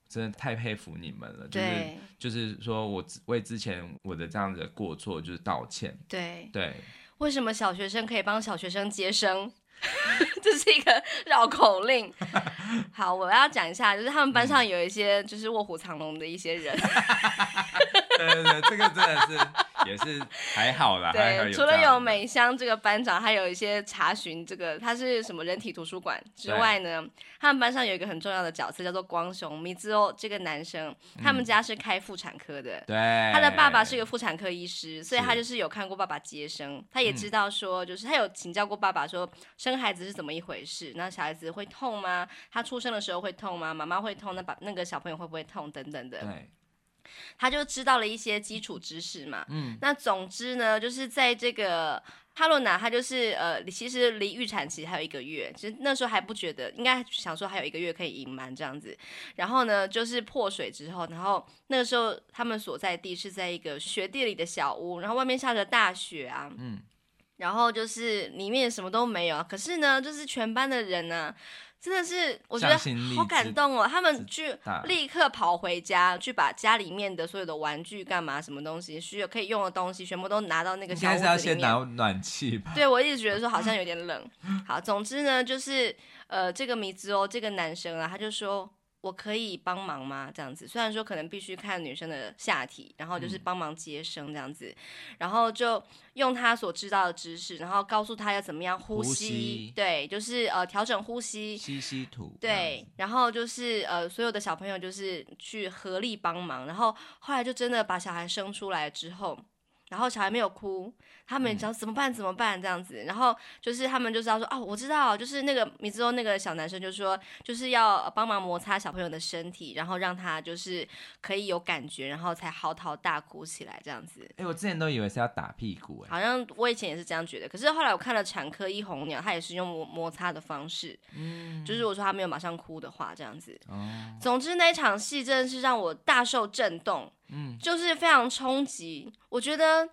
真的太佩服你们了。就是对就是说我为之前我的这样子的过错就是道歉。对对。对为什么小学生可以帮小学生接生？这是一个绕口令。好，我要讲一下，就是他们班上有一些就是卧虎藏龙的一些人。对对对，这个真的是。也是还好啦，对，除了有美香这个班长，还有一些查询这个他是什么人体图书馆之外呢，他们班上有一个很重要的角色叫做光雄米兹欧这个男生，他们家是开妇产科的，对、嗯，他的爸爸是一个妇产科医师，所以他就是有看过爸爸接生，他也知道说，就是他有请教过爸爸说生孩子是怎么一回事，那小孩子会痛吗？他出生的时候会痛吗？妈妈会痛，那把那个小朋友会不会痛等等的。对。他就知道了一些基础知识嘛，嗯，那总之呢，就是在这个哈罗娜，她就是呃，其实离预产期还有一个月，其实那时候还不觉得，应该想说还有一个月可以隐瞒这样子。然后呢，就是破水之后，然后那个时候他们所在地是在一个雪地里的小屋，然后外面下着大雪啊，嗯，然后就是里面什么都没有，可是呢，就是全班的人呢。真的是，我觉得好感动哦！他们去立刻跑回家，去把家里面的所有的玩具、干嘛、什么东西需要可以用的东西，全部都拿到那个小屋子里面。应该是要先拿暖气吧？对，我一直觉得说好像 有点冷。好，总之呢，就是呃，这个米兹哦这个男生啊，他就说。我可以帮忙吗？这样子，虽然说可能必须看女生的下体，然后就是帮忙接生这样子，嗯、然后就用他所知道的知识，然后告诉他要怎么样呼吸，呼吸对，就是呃调整呼吸，吸吸吐，对，然后就是呃所有的小朋友就是去合力帮忙，然后后来就真的把小孩生出来之后。然后小孩没有哭，他们讲怎么办怎么办这样子，然后就是他们就知道说哦，我知道，就是那个米兹欧那个小男生就说就是要帮忙摩擦小朋友的身体，然后让他就是可以有感觉，然后才嚎啕大哭起来这样子。哎，我之前都以为是要打屁股，哎，好像我以前也是这样觉得，可是后来我看了产科一红鸟，他也是用摩摩擦的方式，嗯，就是我说他没有马上哭的话这样子。哦，总之那一场戏真的是让我大受震动。嗯，就是非常冲击。我觉得，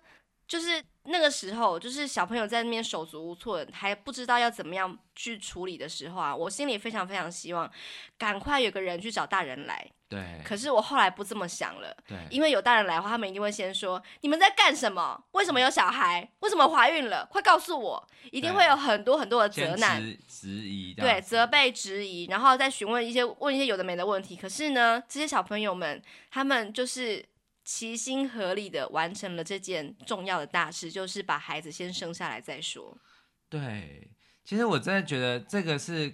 就是那个时候，就是小朋友在那边手足无措，还不知道要怎么样去处理的时候啊，我心里非常非常希望，赶快有个人去找大人来。对。可是我后来不这么想了。对。因为有大人来的话，他们一定会先说：“你们在干什么？为什么有小孩？为什么怀孕了？快告诉我！”一定会有很多很多的责难、质疑。对，责备、质疑，然后再询问一些问一些有的没的问题。可是呢，这些小朋友们，他们就是。齐心合力的完成了这件重要的大事，就是把孩子先生下来再说。对，其实我真的觉得这个是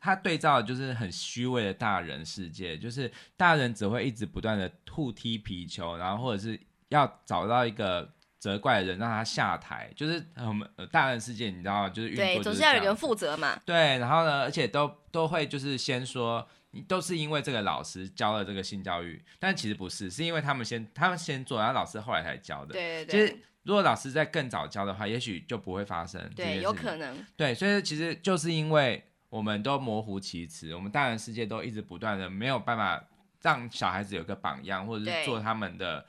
他对照就是很虚伪的大人世界，就是大人只会一直不断的互踢皮球，然后或者是要找到一个责怪的人让他下台，就是我们大人世界你知道吗？就是就是对，总是要有人负责嘛。对，然后呢，而且都都会就是先说。都是因为这个老师教了这个性教育，但其实不是，是因为他们先他们先做，然后老师后来才教的。对对对。其实如果老师在更早教的话，也许就不会发生。对，有可能。对，所以其实就是因为我们都模糊其词，我们大人世界都一直不断的没有办法让小孩子有个榜样，或者是做他们的。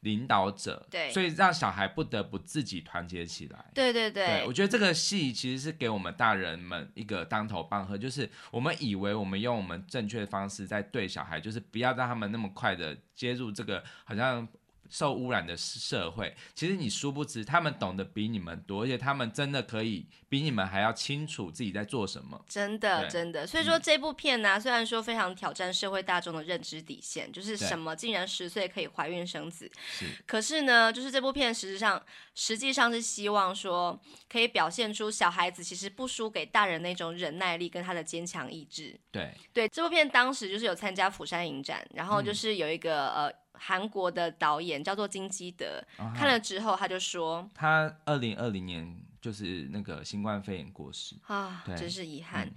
领导者，对，所以让小孩不得不自己团结起来。对对对，对，我觉得这个戏其实是给我们大人们一个当头棒喝，就是我们以为我们用我们正确的方式在对小孩，就是不要让他们那么快的接入这个好像。受污染的社会，其实你殊不知，他们懂得比你们多，而且他们真的可以比你们还要清楚自己在做什么。真的，真的。所以说这部片呢、啊，嗯、虽然说非常挑战社会大众的认知底线，就是什么竟然十岁可以怀孕生子，是可是呢，就是这部片实质上实际上是希望说，可以表现出小孩子其实不输给大人那种忍耐力跟他的坚强意志。对对，这部片当时就是有参加釜山影展，然后就是有一个、嗯、呃。韩国的导演叫做金基德，哦、看了之后他就说，他二零二零年就是那个新冠肺炎过世啊，真是遗憾。嗯、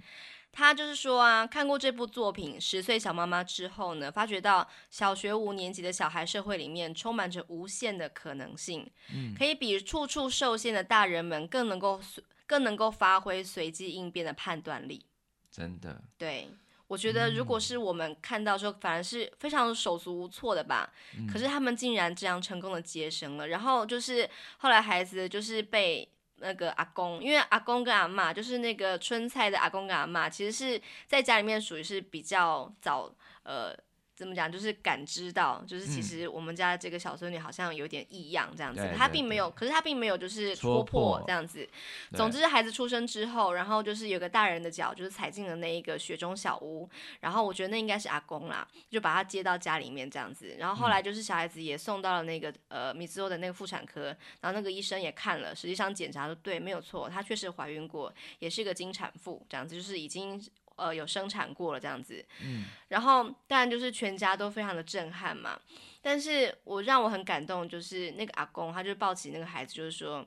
他就是说啊，看过这部作品《十岁小妈妈》之后呢，发觉到小学五年级的小孩社会里面充满着无限的可能性，嗯、可以比处处受限的大人们更能够更能够发挥随机应变的判断力。真的，对。我觉得，如果是我们看到说，反而是非常手足无措的吧。嗯、可是他们竟然这样成功的接生了，然后就是后来孩子就是被那个阿公，因为阿公跟阿妈就是那个春菜的阿公跟阿妈，其实是在家里面属于是比较早呃。怎么讲？就是感知到，就是其实我们家这个小孙女好像有点异样，这样子。嗯、她并没有，可是她并没有就是戳破这样子。总之，孩子出生之后，然后就是有个大人的脚就是踩进了那一个雪中小屋，然后我觉得那应该是阿公啦，就把他接到家里面这样子。然后后来就是小孩子也送到了那个呃米兹欧的那个妇产科，然后那个医生也看了，实际上检查的对，没有错，她确实怀孕过，也是一个经产妇，这样子就是已经。呃，有生产过了这样子，嗯，然后当然就是全家都非常的震撼嘛。但是我让我很感动，就是那个阿公，他就抱起那个孩子，就是说，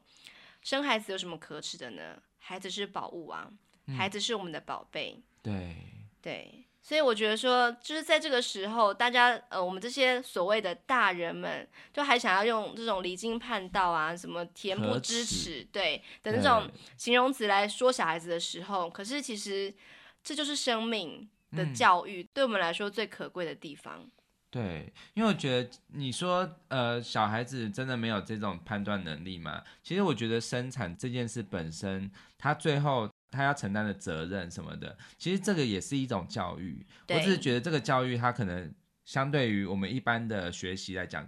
生孩子有什么可耻的呢？孩子是宝物啊，孩子是我们的宝贝。嗯、对对，所以我觉得说，就是在这个时候，大家呃，我们这些所谓的大人们，就还想要用这种离经叛道啊，什么恬不知，耻对的那种形容词来说小孩子的时候，可是其实。这就是生命的教育，嗯、对我们来说最可贵的地方。对，因为我觉得你说，呃，小孩子真的没有这种判断能力吗？其实我觉得生产这件事本身，他最后他要承担的责任什么的，其实这个也是一种教育。我只是觉得这个教育，它可能相对于我们一般的学习来讲，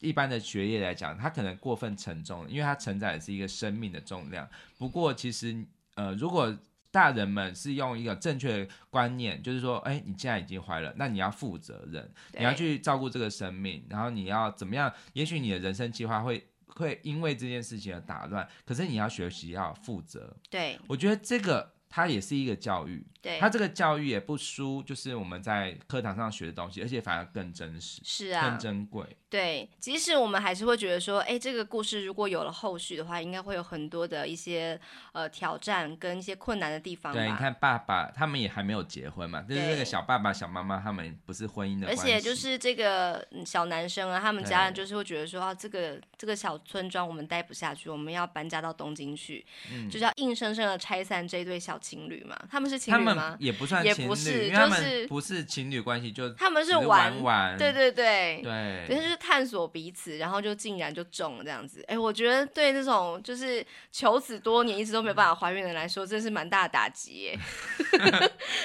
一般的学业来讲，它可能过分沉重，因为它承载的是一个生命的重量。不过，其实呃，如果大人们是用一个正确的观念，就是说，哎，你现在已经怀了，那你要负责任，你要去照顾这个生命，然后你要怎么样？也许你的人生计划会会因为这件事情而打乱，可是你要学习要负责。对，我觉得这个。它也是一个教育，对，他这个教育也不输，就是我们在课堂上学的东西，而且反而更真实，是啊，更珍贵。对，即使我们还是会觉得说，哎，这个故事如果有了后续的话，应该会有很多的一些呃挑战跟一些困难的地方。对，你看爸爸他们也还没有结婚嘛，就是那个小爸爸、小妈妈他们不是婚姻的，而且就是这个小男生啊，他们家人就是会觉得说，啊，这个这个小村庄我们待不下去，我们要搬家到东京去，嗯，就是要硬生生的拆散这一对小。情侣嘛，他们是情侣？他们也不算情侣，也不是，就是不是情侣关系，就他们是玩玩，对对对对，等于是探索彼此，然后就竟然就中了这样子。哎，我觉得对那种就是求子多年一直都没有办法怀孕的人来说，真是蛮大的打击耶。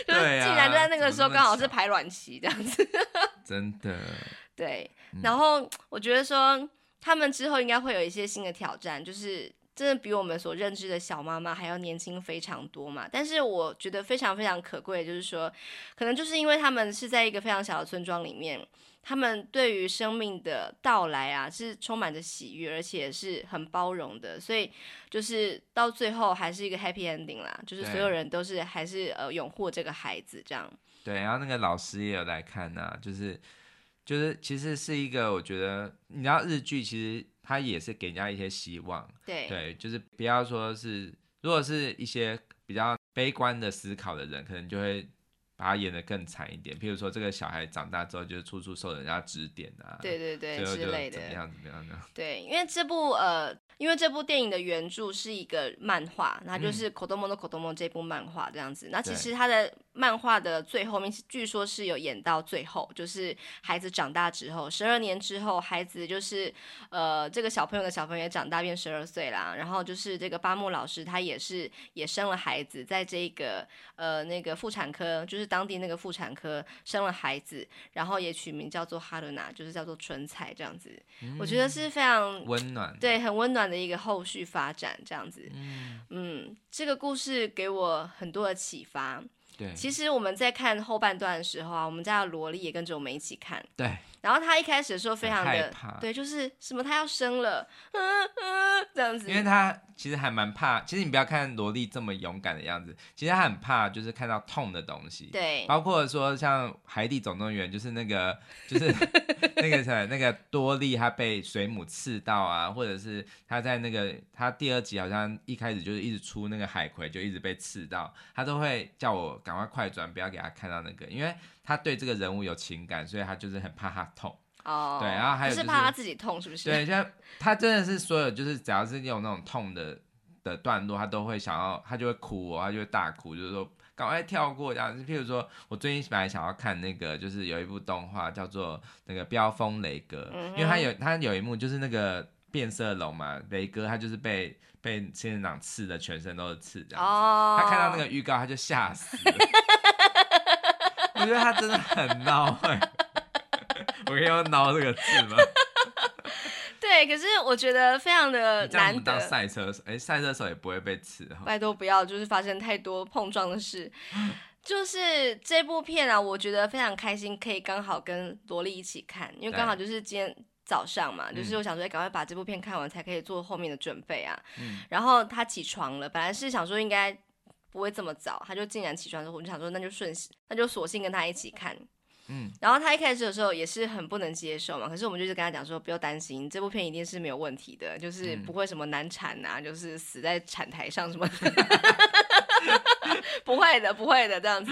就是竟然就在那个时候刚好是排卵期这样子，真的。对，然后我觉得说他们之后应该会有一些新的挑战，就是。真的比我们所认知的小妈妈还要年轻非常多嘛？但是我觉得非常非常可贵，就是说，可能就是因为他们是在一个非常小的村庄里面，他们对于生命的到来啊是充满着喜悦，而且是很包容的，所以就是到最后还是一个 happy ending 啦，就是所有人都是还是呃拥护这个孩子这样。对，然后那个老师也有来看呐、啊，就是就是其实是一个我觉得你知道日剧其实。它也是给人家一些希望，对，对，就是不要说是，如果是一些比较悲观的思考的人，可能就会把它演得更惨一点。譬如说，这个小孩长大之后，就是处处受人家指点啊，对对对，之类的，怎么样怎么样的。对，因为这部呃。因为这部电影的原著是一个漫画，那就是《子供の子供》这部漫画这样子。那其实它的漫画的最后面，据说是有演到最后，就是孩子长大之后，十二年之后，孩子就是呃这个小朋友的小朋友也长大变十二岁啦。然后就是这个八木老师他也是也生了孩子，在这个呃那个妇产科，就是当地那个妇产科生了孩子，然后也取名叫做哈伦娜，就是叫做春彩这样子。嗯、我觉得是非常温暖，对，很温暖的一个后续发展，这样子，嗯，嗯，这个故事给我很多的启发。对，其实我们在看后半段的时候啊，我们家的萝莉也跟着我们一起看。对。然后他一开始的时候非常的害怕，对，就是什么他要生了，嗯嗯，这样子。因为他其实还蛮怕，其实你不要看萝莉这么勇敢的样子，其实他很怕，就是看到痛的东西。对，包括说像《海底总动员》，就是那个，就是 那个什那个多莉，他被水母刺到啊，或者是他在那个他第二集好像一开始就是一直出那个海葵，就一直被刺到，他都会叫我赶快快转，不要给他看到那个，因为。他对这个人物有情感，所以他就是很怕他痛。哦，对，然后还有就是，是怕他自己痛，是不是？对，像他真的是所有，就是只要是有那种痛的的段落，他都会想要，他就会哭哦，他就会大哭，就是说赶快跳过这样子。譬如说我最近本来想要看那个，就是有一部动画叫做那个《飙风雷哥》，嗯，因为他有他有一幕就是那个变色龙嘛，雷哥他就是被被仙人掌刺的全身都是刺这样子。哦，他看到那个预告他就吓死了。我觉得他真的很孬哎，我可以用“孬”这个字吗？对，可是我觉得非常的难得。当赛车手，哎，赛车手也不会被刺。拜托不要，就是发生太多碰撞的事。就是这部片啊，我觉得非常开心，可以刚好跟萝莉一起看，因为刚好就是今天早上嘛，就是我想说，赶快把这部片看完，才可以做后面的准备啊。嗯。然后他起床了，本来是想说应该。不会这么早，他就竟然起床之后，我就想说，那就顺，那就索性跟他一起看。嗯，然后他一开始的时候也是很不能接受嘛，可是我们就是跟他讲说，不要担心，这部片一定是没有问题的，就是不会什么难产啊，嗯、就是死在产台上什么的。不会的，不会的，这样子。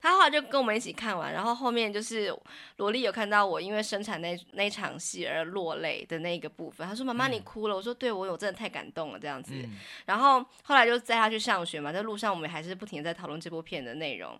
他后来就跟我们一起看完，然后后面就是萝莉有看到我因为生产那那场戏而落泪的那个部分。他说：“妈妈，你哭了。嗯”我说：“对，我有，真的太感动了。”这样子。嗯、然后后来就载他去上学嘛，在路上我们还是不停的在讨论这部片的内容。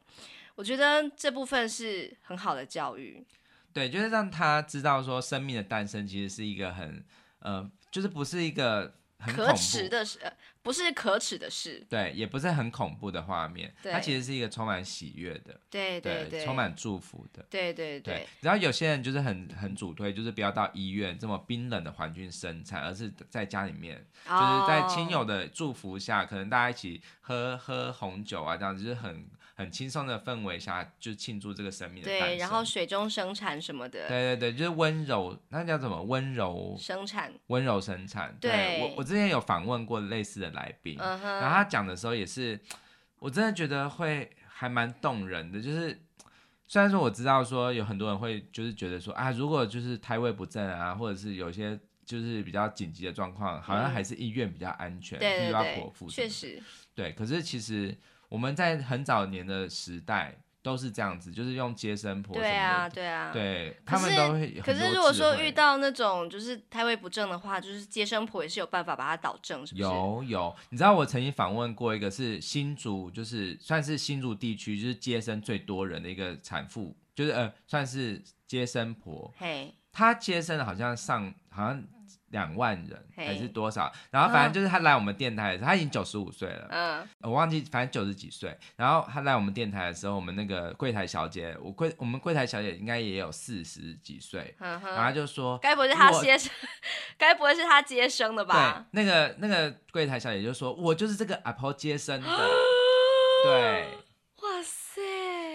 我觉得这部分是很好的教育。对，就是让他知道说，生命的诞生其实是一个很呃，就是不是一个。很可耻的事，不是可耻的事，对，也不是很恐怖的画面，对它其实是一个充满喜悦的，对对对，充满祝福的，对对对。然后有些人就是很很主推，就是不要到医院这么冰冷的环境生产，而是在家里面，就是在亲友的祝福下，可能大家一起喝喝红酒啊，这样子就是很。很轻松的氛围下，就庆祝这个生命的诞生。对，然后水中生产什么的。对对对，就是温柔，那叫什么？温柔生产。温柔生产。对，对我，我之前有访问过类似的来宾，嗯、然后他讲的时候也是，我真的觉得会还蛮动人的。就是虽然说我知道说有很多人会就是觉得说啊，如果就是胎位不正啊，或者是有些就是比较紧急的状况，好像还是医院比较安全，嗯、对，对，对，要剖腹。确实。对，可是其实。我们在很早年的时代都是这样子，就是用接生婆什么的。对啊，对啊，对他们都会。可是如果说遇到那种就是胎位不正的话，就是接生婆也是有办法把它导正，是不是？有有，你知道我曾经访问过一个是新竹，就是算是新竹地区就是接生最多人的一个产妇，就是呃算是接生婆。嘿，她接生好像上好像。两万人还是多少？然后反正就是他来我们电台的时候，他已经九十五岁了。嗯，我忘记，反正九十几岁。然后他来我们电台的时候，我们那个柜台小姐，我柜我们柜台小姐应该也有四十几岁。然后他就说：“该不会是他接生？该不会是他接生的吧？”对，那个那个柜台小姐就说：“我就是这个阿婆接生的。”对！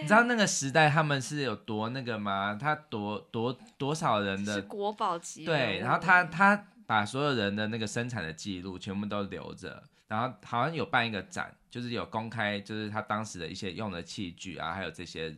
你知道那个时代他们是有多那个吗？他多多多少人的国宝级？对，然后他他把所有人的那个生产的记录全部都留着，然后好像有办一个展，就是有公开，就是他当时的一些用的器具啊，还有这些，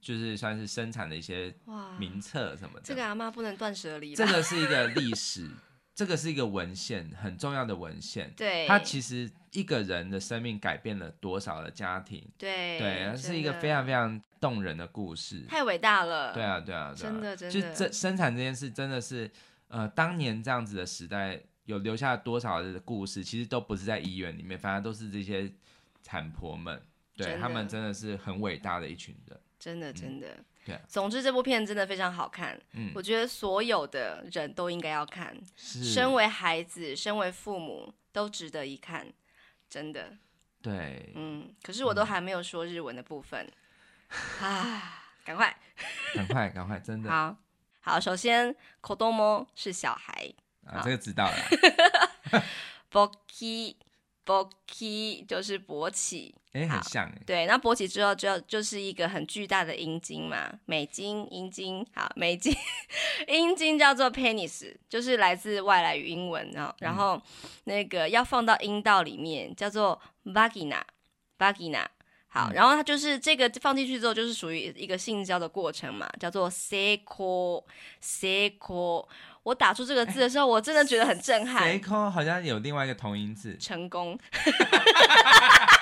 就是算是生产的一些名册什么的。这个阿妈不能断舍离。这个是一个历史。这个是一个文献，很重要的文献。对，它其实一个人的生命改变了多少的家庭？对，对，它是一个非常非常动人的故事。太伟大了。对啊，对啊，对啊，真的，真的。就这生产这件事，真的是，呃，当年这样子的时代，有留下多少的故事，其实都不是在医院里面，反而都是这些产婆们，对，他们真的是很伟大的一群人。真的，真的。嗯总之这部片真的非常好看，嗯，我觉得所有的人都应该要看，身为孩子，身为父母都值得一看，真的。对，嗯，可是我都还没有说日文的部分，啊，赶快，赶快，赶快，真的。好，好，首先，kodomo 是小孩，啊，这个知道了。boki boki 就是勃起。哎，很像哎。对，那勃起之后就就是一个很巨大的阴茎嘛，美金、阴茎，好，美金，阴茎叫做 penis，就是来自外来语英文，然后然后那个要放到阴道里面叫做 vagina，vagina，好，然后它就是这个放进去之后就是属于一个性交的过程嘛，叫做 seiko，seiko。我打出这个字的时候，我真的觉得很震撼。seiko 好像有另外一个同音字，成功。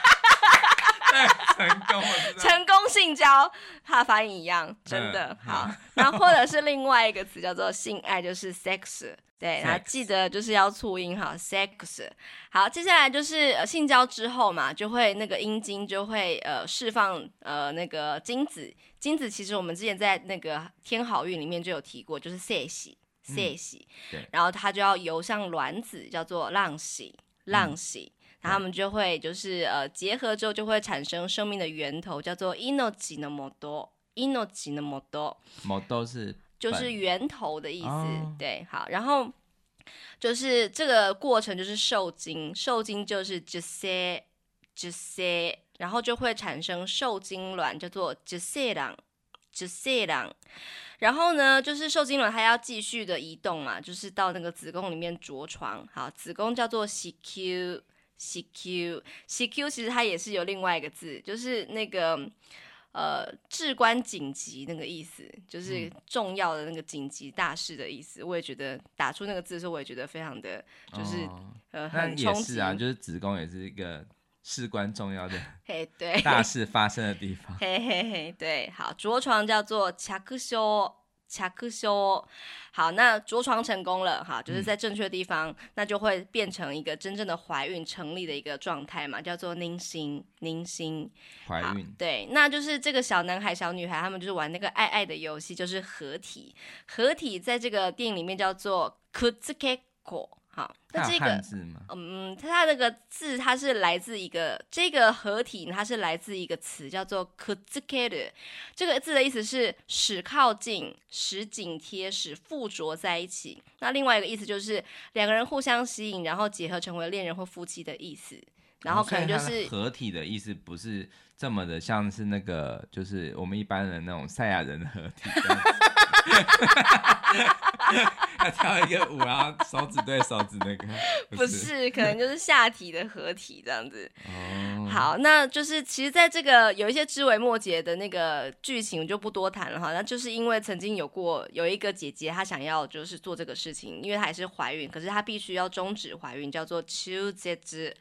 成功，成功性交，它的发音一样，真的、嗯、好。然后或者是另外一个词叫做性爱，就是 sex，对，然后记得就是要促音哈，sex。好，接下来就是、呃、性交之后嘛，就会那个阴茎就会呃释放呃那个精子，精子其实我们之前在那个天好运里面就有提过，就是泄喜泄喜，对，然后它就要游向卵子，叫做浪喜浪喜。嗯他们就会就是呃结合之后就会产生生命的源头，叫做 inochi no moto，inochi no moto，moto 是就是源头的意思。哦、对，好，然后就是这个过程就是受精，受精就是 juse，juse，然后就会产生受精卵，叫做 juseran，juseran。然后呢，就是受精卵它要继续的移动嘛，就是到那个子宫里面着床。好，子宫叫做 CQ。CQ CQ 其实它也是有另外一个字，就是那个呃至关紧急那个意思，就是重要的那个紧急大事的意思。嗯、我也觉得打出那个字的时候，我也觉得非常的就是、哦、呃很冲击。啊，就是子宫也是一个事关重要的 嘿对大事发生的地方。嘿嘿嘿，对，好，着床叫做恰克修。恰克修，好，那着床成功了，哈，就是在正确的地方，嗯、那就会变成一个真正的怀孕成立的一个状态嘛，叫做妊娠，妊娠，怀孕，对，那就是这个小男孩、小女孩，他们就是玩那个爱爱的游戏，就是合体，合体在这个电影里面叫做くっつけっこ。 好，那这个字吗？嗯，它它那个字，它是来自一个这个合体，它是来自一个词叫做 kutsukeru，这个字的意思是使靠近、使紧贴、使附着在一起。那另外一个意思就是两个人互相吸引，然后结合成为恋人或夫妻的意思。然后可能就是合体的意思，不是这么的像是那个，就是我们一般人那种赛亚人的合体。他跳一个舞，然后手指对手指那个，不是，可能就是下体的合体这样子。哦，好，那就是其实在这个有一些枝微末节的那个剧情，我就不多谈了哈。那就是因为曾经有过有一个姐姐，她想要就是做这个事情，因为她也是怀孕，可是她必须要终止怀孕，叫做中绝。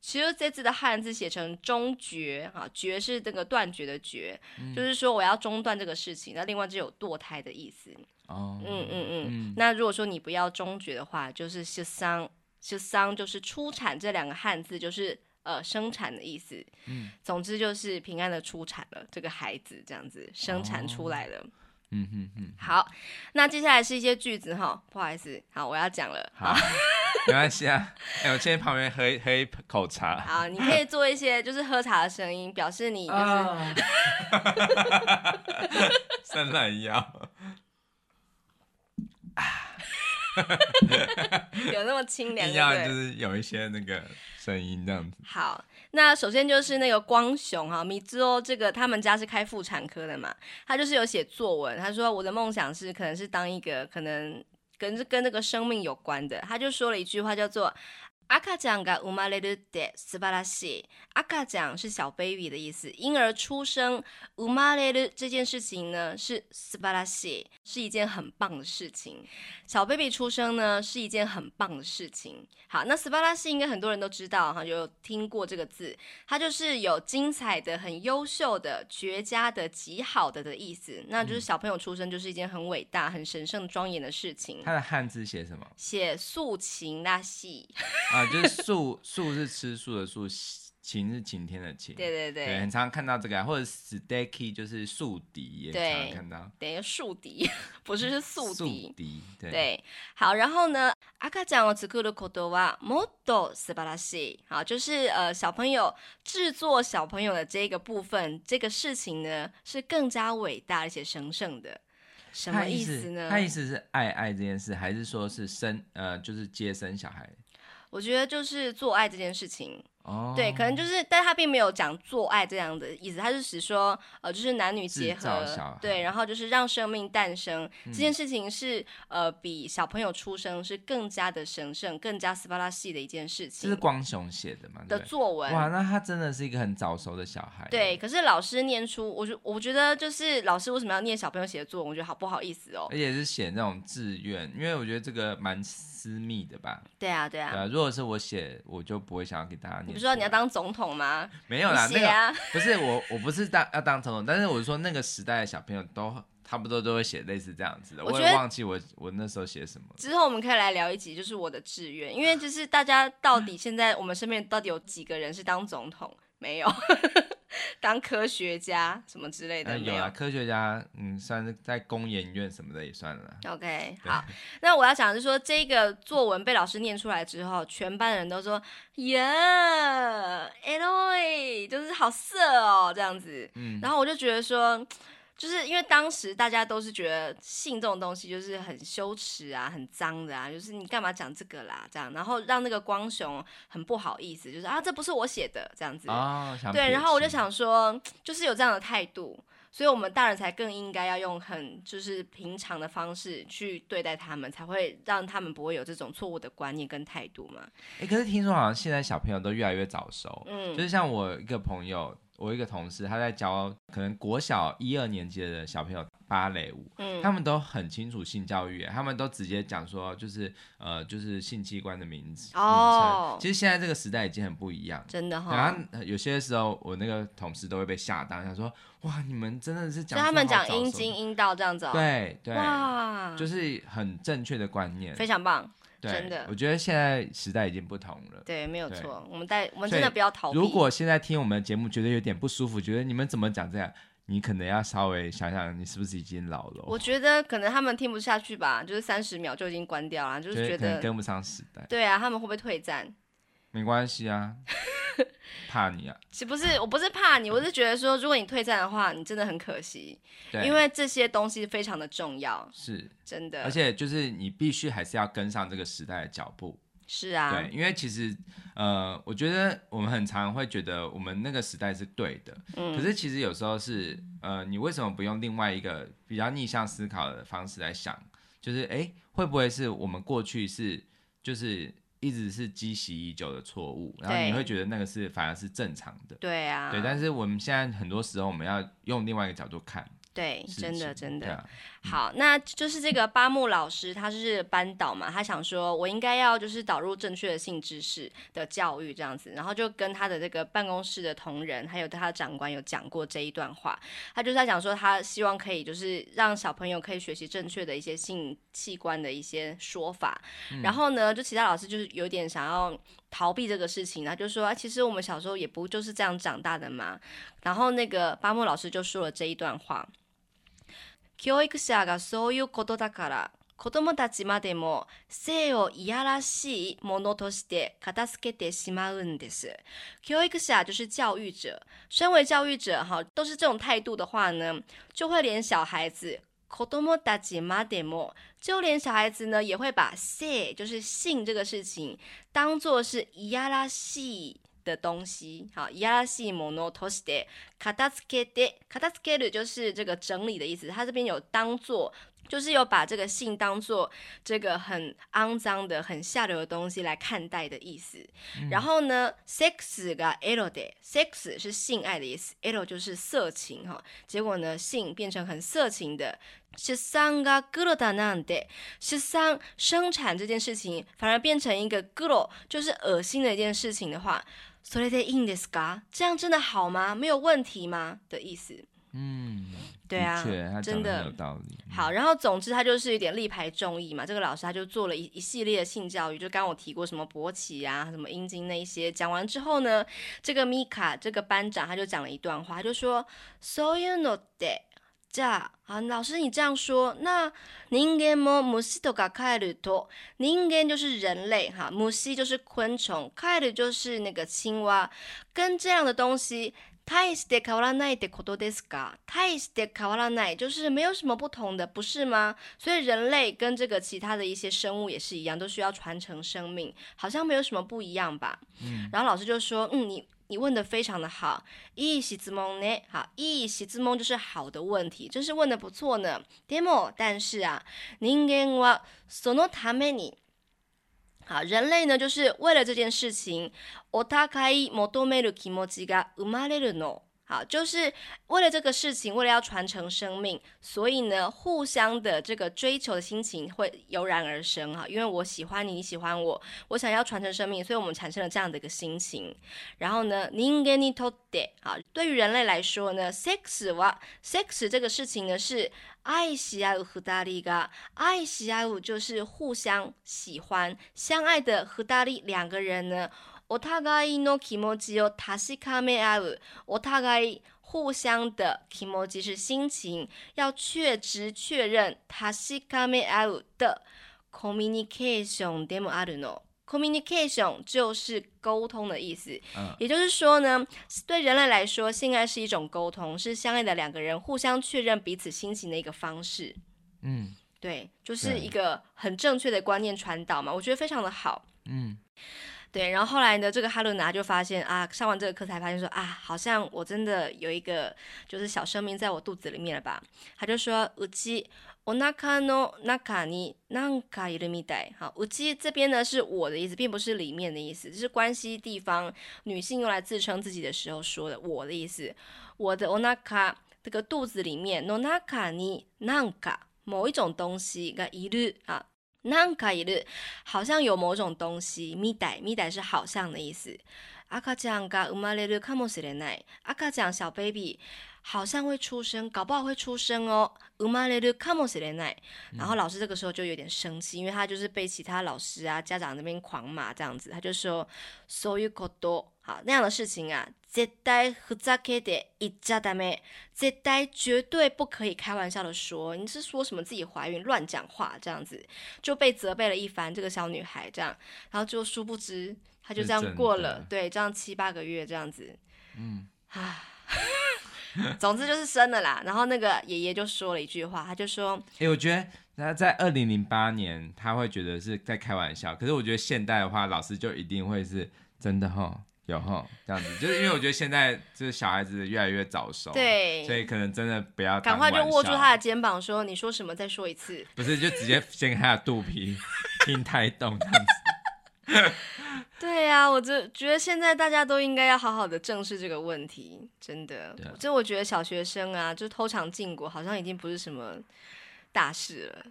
其实这字的汉字写成终绝啊，绝是这个断绝的绝，嗯、就是说我要中断这个事情。那另外就有堕胎的意思。哦，嗯嗯嗯。嗯，那如果说你不要终绝的话，就是是丧”，“是丧就是出产，这两个汉字就是呃生产的意思。嗯，总之就是平安的出产了这个孩子，这样子生产出来了。哦嗯哼哼，好，那接下来是一些句子哈，不好意思，好，我要讲了，好，没关系啊，哎、欸，我先在旁边喝一喝一口茶，好，你可以做一些就是喝茶的声音，表示你就是 伸懒腰，啊，有那么清凉，要就是有一些那个声音这样子，好。那首先就是那个光雄哈，米兹哦，这个他们家是开妇产科的嘛，他就是有写作文，他说我的梦想是可能是当一个可能跟跟那个生命有关的，他就说了一句话叫做。阿卡酱が生まれるって素晴らしい。阿卡酱是小 baby 的意思，婴儿出生，生まれる这件事情呢是素晴らしい，是一件很棒的事情。小 baby 出生呢是一件很棒的事情。好，那素晴らしい应该很多人都知道哈，有听过这个字，它就是有精彩的、很优秀的、绝佳的、极好的的意思。那就是小朋友出生就是一件很伟大、很神圣、庄严的事情。它的汉字写什么？写素晴らしい。 啊，就是素素是吃素的素，晴是晴天的晴。对对对，对很常看到这个，或者 steak 就是宿敌也常常看到。等于宿敌，不是是宿敌。宿敌，对。对，好，然后呢，赤ちゃんを作ることはもっと素晴らしい。好，就是呃，小朋友制作小朋友的这个部分，这个事情呢，是更加伟大而且神圣的。什么意思呢？他意思是爱爱这件事，还是说是生呃，就是接生小孩？ 我觉得就是做爱这件事情。哦，对，可能就是，但他并没有讲做爱这样的意思，他是只说，呃，就是男女结合，对，然后就是让生命诞生、嗯、这件事情是，呃，比小朋友出生是更加的神圣、更加斯巴拉系的一件事情。这是光雄写的嘛？的作文。哇，那他真的是一个很早熟的小孩。对，可是老师念出，我觉我觉得就是老师为什么要念小朋友写的作文？我觉得好不好意思哦。而且是写那种志愿，因为我觉得这个蛮私密的吧？对啊，对啊。对啊，如果是我写，我就不会想要给大家念。你不是说你要当总统吗？没有啦，那个不是我，我不是当要当总统，但是我是说那个时代的小朋友都差不多都会写类似这样子的。我，我也忘记我我那时候写什么。之后我们可以来聊一集，就是我的志愿，因为就是大家到底现在我们身边到底有几个人是当总统？没有。当科学家什么之类的，有啊，科学家，嗯，算是在工研院什么的也算了。OK，好，那我要讲的是说，这个作文被老师念出来之后，全班的人都说，耶，Eloy，就是好色哦，这样子。嗯，然后我就觉得说。就是因为当时大家都是觉得性这种东西就是很羞耻啊，很脏的啊，就是你干嘛讲这个啦，这样，然后让那个光雄很不好意思，就是啊，这不是我写的这样子。哦，对，然后我就想说，就是有这样的态度，所以我们大人才更应该要用很就是平常的方式去对待他们，才会让他们不会有这种错误的观念跟态度嘛。哎，可是听说好像现在小朋友都越来越早熟，嗯，就是像我一个朋友。我一个同事，他在教可能国小一二年级的小朋友芭蕾舞，嗯，他们都很清楚性教育，他们都直接讲说，就是呃，就是性器官的名字。哦，其实现在这个时代已经很不一样，真的哈、哦。然后有些时候，我那个同事都会被吓到，他说，哇，你们真的是讲，他们讲阴茎阴道这样子、哦，对对，哇，就是很正确的观念，非常棒。对真的，我觉得现在时代已经不同了。对，没有错。我们带我们真的不要逃避。如果现在听我们的节目觉得有点不舒服，觉得你们怎么讲这样，你可能要稍微想想，你是不是已经老了？我觉得可能他们听不下去吧，就是三十秒就已经关掉了，就是觉得跟不上时代。对啊，他们会不会退战？没关系啊，怕你啊？不是，我不是怕你，我是觉得说，如果你退战的话，你真的很可惜，对因为这些东西非常的重要，是真的。而且就是你必须还是要跟上这个时代的脚步。是啊，对，因为其实呃，我觉得我们很常会觉得我们那个时代是对的，嗯，可是其实有时候是呃，你为什么不用另外一个比较逆向思考的方式来想？就是哎，会不会是我们过去是就是。一直是积习已久的错误，然后你会觉得那个是反而是正常的。对啊，对，但是我们现在很多时候我们要用另外一个角度看。对，真的真的。啊、好，那就是这个八木老师，他是班导嘛，他想说，我应该要就是导入正确的性知识的教育这样子，然后就跟他的这个办公室的同仁，还有他的长官有讲过这一段话。他就是在讲说，他希望可以就是让小朋友可以学习正确的一些性器官的一些说法。嗯、然后呢，就其他老师就是有点想要逃避这个事情，他就说，啊，其实我们小时候也不就是这样长大的嘛。然后那个八木老师就说了这一段话。教育者がそういうことだから、子供たちまでも性をいやらしいものとして片付けてしまうんです。教育者就是教育者，身为教育者哈，都是这种态度的话呢，就会连小孩子子供たちまでも，就连小孩子呢也会把性就是性这个事情当做是いやらしい。的东西，好，いやらしいものとして片付けて、片付ける就是这个整理的意思。他这边有当做，就是有把这个性当做这个很肮脏的、很下流的东西来看待的意思。嗯、然后呢，sex がエロで，sex 是性爱的意思，エロ就是色情哈。结果呢，性变成很色情的。出产がグロだなんて，出产生产这件事情反而变成一个グロ，就是恶心的一件事情的话。 それでいいんですか？这样真的好吗？没有问题吗？的意思。嗯，对啊，真的有道理。好，然后总之他就是有点力排众议嘛。这个老师他就做了一一系列的性教育，就刚刚我提过什么勃起啊、什么阴茎那一些。讲完之后呢，这个米卡这个班长他就讲了一段话，他就说：そういうのって。 这样啊，老师你这样说，那人间も虫とかカエルと，人间就是人类哈，虫就是昆虫，カエル就是那个青蛙，跟这样的东西，大して変わらないってことですか？大して変わらない就是没有什么不同的，不是吗？所以人类跟这个其他的一些生物也是一样，都需要传承生命，好像没有什么不一样吧？嗯，然后老师就说，嗯，你。 你问的非常的好，いい质问ね，好，いい质问就是好的问题，真是问的不错呢。でも，但是啊，人间はそのために，好，人类呢就是为了这件事情，お互い求める気持ちが生まれるの。 好，就是为了这个事情，为了要传承生命，所以呢，互相的这个追求的心情会油然而生哈。因为我喜欢你，你喜欢我，我想要传承生命，所以我们产生了这样的一个心情。然后呢，人间にとって，好，对于人类来说呢，sex 哇，sex 这个事情呢是爱し合う二人が，爱し合う就是互相喜欢、相爱的二人两个人呢。 お互いの気持ちを确かめ合う。お互い互相的気持ち是心情，要确知确认。确かめ合う的コミュニケーションでもあるの。コミュニケーション就是沟通的意思。嗯，也就是说呢，对人类来说，性爱是一种沟通，是相爱的两个人互相确认彼此心情的一个方式。嗯，对，就是一个很正确的观念传导嘛，我觉得非常的好。嗯。 对，然后后来呢，这个哈鲁娜就发现啊，上完这个课才发现说啊，好像我真的有一个就是小生命在我肚子里面了吧？他就说，うちおなかの中になんかいるみたい。好，うち这边呢是我的意思，并不是里面的意思，就是关系地方女性用来自称自己的时候说的我的意思。我的おなか这个肚子里面の中になんか某一种东西がいる啊。 なんかいる，好像有某种东西。みたい，みたい是好像的意思。赤ちゃんが生まれるかもしれない。赤ちゃん小 baby， 好像会出生，搞不好会出生哦。然后老师这个时候就有点生气，因为他就是被其他老师啊、家长那边狂骂这样子，他就说そういうこと，好那样的事情啊， 绝対ふざけて言っちゃダメ，绝対绝对不可以开玩笑的说，你是说什么自己怀孕乱讲话这样子，就被责备了一番。这个小女孩这样，然后就殊不知，她就这样过了，对，这样七八个月这样子，嗯，啊。总之就是生了啦，然后那个爷爷就说了一句话，他就说：“哎、欸，我觉得他在二零零八年他会觉得是在开玩笑，可是我觉得现代的话，老师就一定会是真的齁， 有哈这样子，就是因为我觉得现在就是小孩子越来越早熟，对，所以可能真的不要赶快就握住他的肩膀说：你说什么？再说一次。不是，就直接掀开他的肚皮听胎动这样子。”对呀、啊，我就觉得现在大家都应该要好好的正视这个问题，真的。啊、就我觉得小学生啊，就偷尝禁果，好像已经不是什么大事了。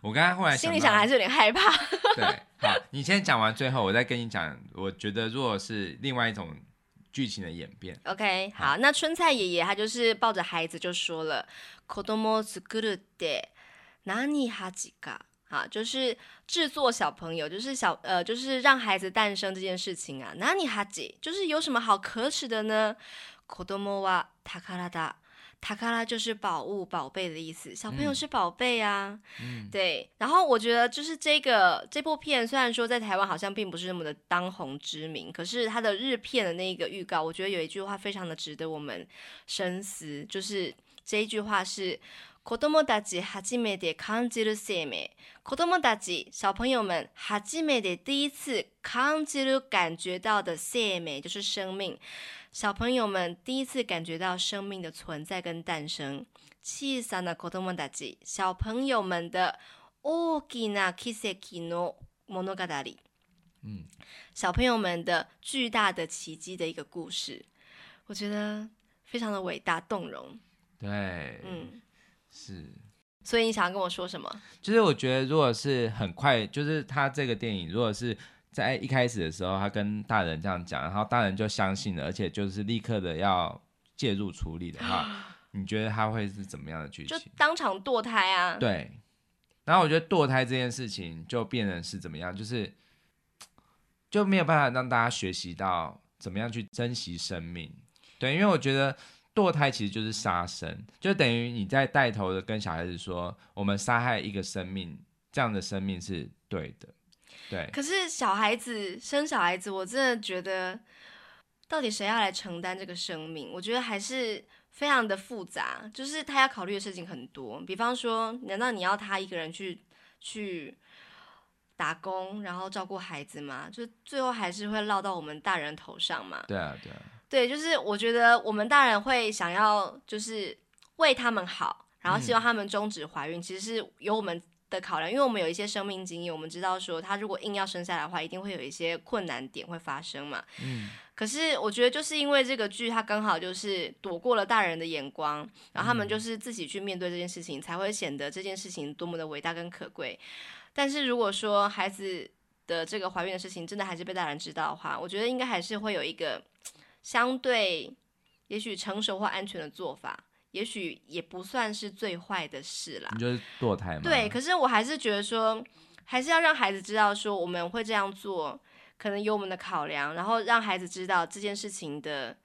我刚刚后来心里想还是有点害怕。对，好，你先讲完，最后我再跟你讲。我觉得如果是另外一种剧情的演变，OK，好，好，那春菜爷爷他就是抱着孩子就说了，子供作るって何耻か。啊，就是制作小朋友，就是小呃，就是让孩子诞生这件事情啊，哪里哈吉，就是有什么好可耻的呢？子供は宝だ， 宝就是宝物、宝贝的意思，小朋友是宝贝啊。嗯，对。然后我觉得就是这个这部片，虽然说在台湾好像并不是那么的当红知名，可是它的日片的那个预告，我觉得有一句话非常的值得我们深思，就是这一句话是。子供たち初めて感じる生命。子供たち小朋友们初めて第一次感じる感觉到的生命就是生命。 小朋友们第一次感觉到生命的存在跟诞生。小さな子供たち小朋友们的大きな奇迹の物语。嗯，小朋友们的巨大的奇迹的一个故事，我觉得非常的伟大动容。对，嗯。是，所以你想要跟我说什么？就是我觉得，如果是很快，就是他这个电影，如果是 在一开始的时候，他跟大人这样讲，然后大人就相信了，而且就是立刻的要介入处理的话，你觉得他会是怎么样的剧情？就当场堕胎啊？对。然后我觉得堕胎这件事情就变成是怎么样，就是就没有办法让大家学习到怎么样去珍惜生命。对，因为我觉得。堕胎其实就是杀生，就等于你在带头的跟小孩子说，我们杀害一个生命，这样的生命是对的，对。可是小孩子生小孩子，我真的觉得，到底谁要来承担这个生命？我觉得还是非常的复杂，就是他要考虑的事情很多。比方说，难道你要他一个人去去打工，然后照顾孩子吗？就最后还是会落到我们大人头上嘛？对啊，对啊。对，就是我觉得我们大人会想要，就是为他们好，然后希望他们终止怀孕，嗯、其实是由我们的考量，因为我们有一些生命经验，我们知道说他如果硬要生下来的话，一定会有一些困难点会发生嘛。嗯。可是我觉得就是因为这个剧，它刚好就是躲过了大人的眼光，然后他们就是自己去面对这件事情，才会显得这件事情多么的伟大跟可贵。但是如果说孩子的这个怀孕的事情真的还是被大人知道的话，我觉得应该还是会有一个。相对，也许成熟或安全的做法，也许也不算是最坏的事啦。你就是堕胎吗？对，可是我还是觉得说，还是要让孩子知道说，我们会这样做，可能有我们的考量，然后让孩子知道这件事情的，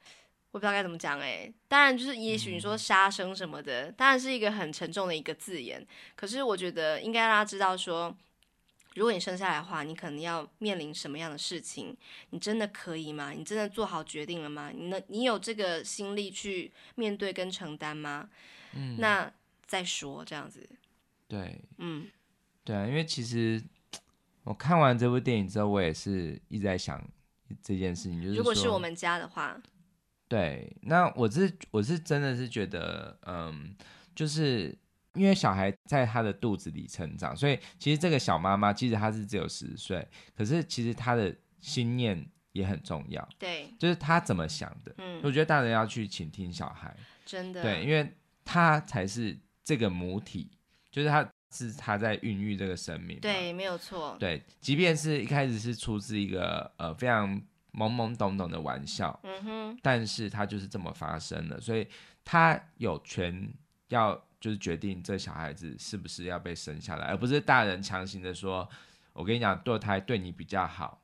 我不知道该怎么讲哎。当然，就是也许你说杀生什么的，嗯，当然是一个很沉重的一个字眼。可是我觉得应该让他知道说。如果你生下来的话，你可能要面临什么样的事情？你真的可以吗？你真的做好决定了吗？你能，你有这个心力去面对跟承担吗？嗯，那再说这样子。对，嗯，对啊，因为其实我看完这部电影之后，我也是一直在想这件事情，就是如果是我们家的话，对，那我是我是真的是觉得，嗯，就是。因为小孩在他的肚子里成长，所以其实这个小妈妈，即使她是只有十岁，可是其实她的心念也很重要。对，就是她怎么想的。嗯，我觉得大人要去倾听小孩，真的。对，因为她才是这个母体，就是她是她在孕育这个生命。对，没有错。对，即便是一开始是出自一个呃非常懵懵懂懂的玩笑，嗯哼，但是他就是这么发生了，所以她有权要就是决定这小孩子是不是要被生下来，而不是大人强行的说，我跟你讲，堕胎对你比较好，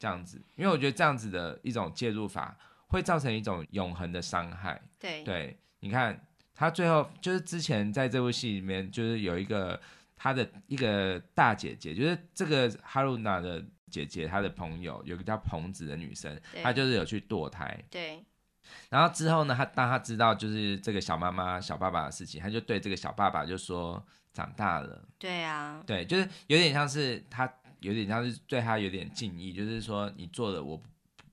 这样子，因为我觉得这样子的一种介入法会造成一种永恒的伤害。对，对，你看他最后就是之前在这部戏里面，就是有一个他的一个大姐姐，就是这个哈鲁娜的。姐姐她的朋友有个叫彭子的女生，她就是有去堕胎。对。然后之后呢，他当他知道就是这个小妈妈、小爸爸的事情，他就对这个小爸爸就说：“长大了。”对啊。对，就是有点像是他，有点像是对他有点敬意，就是说你做了我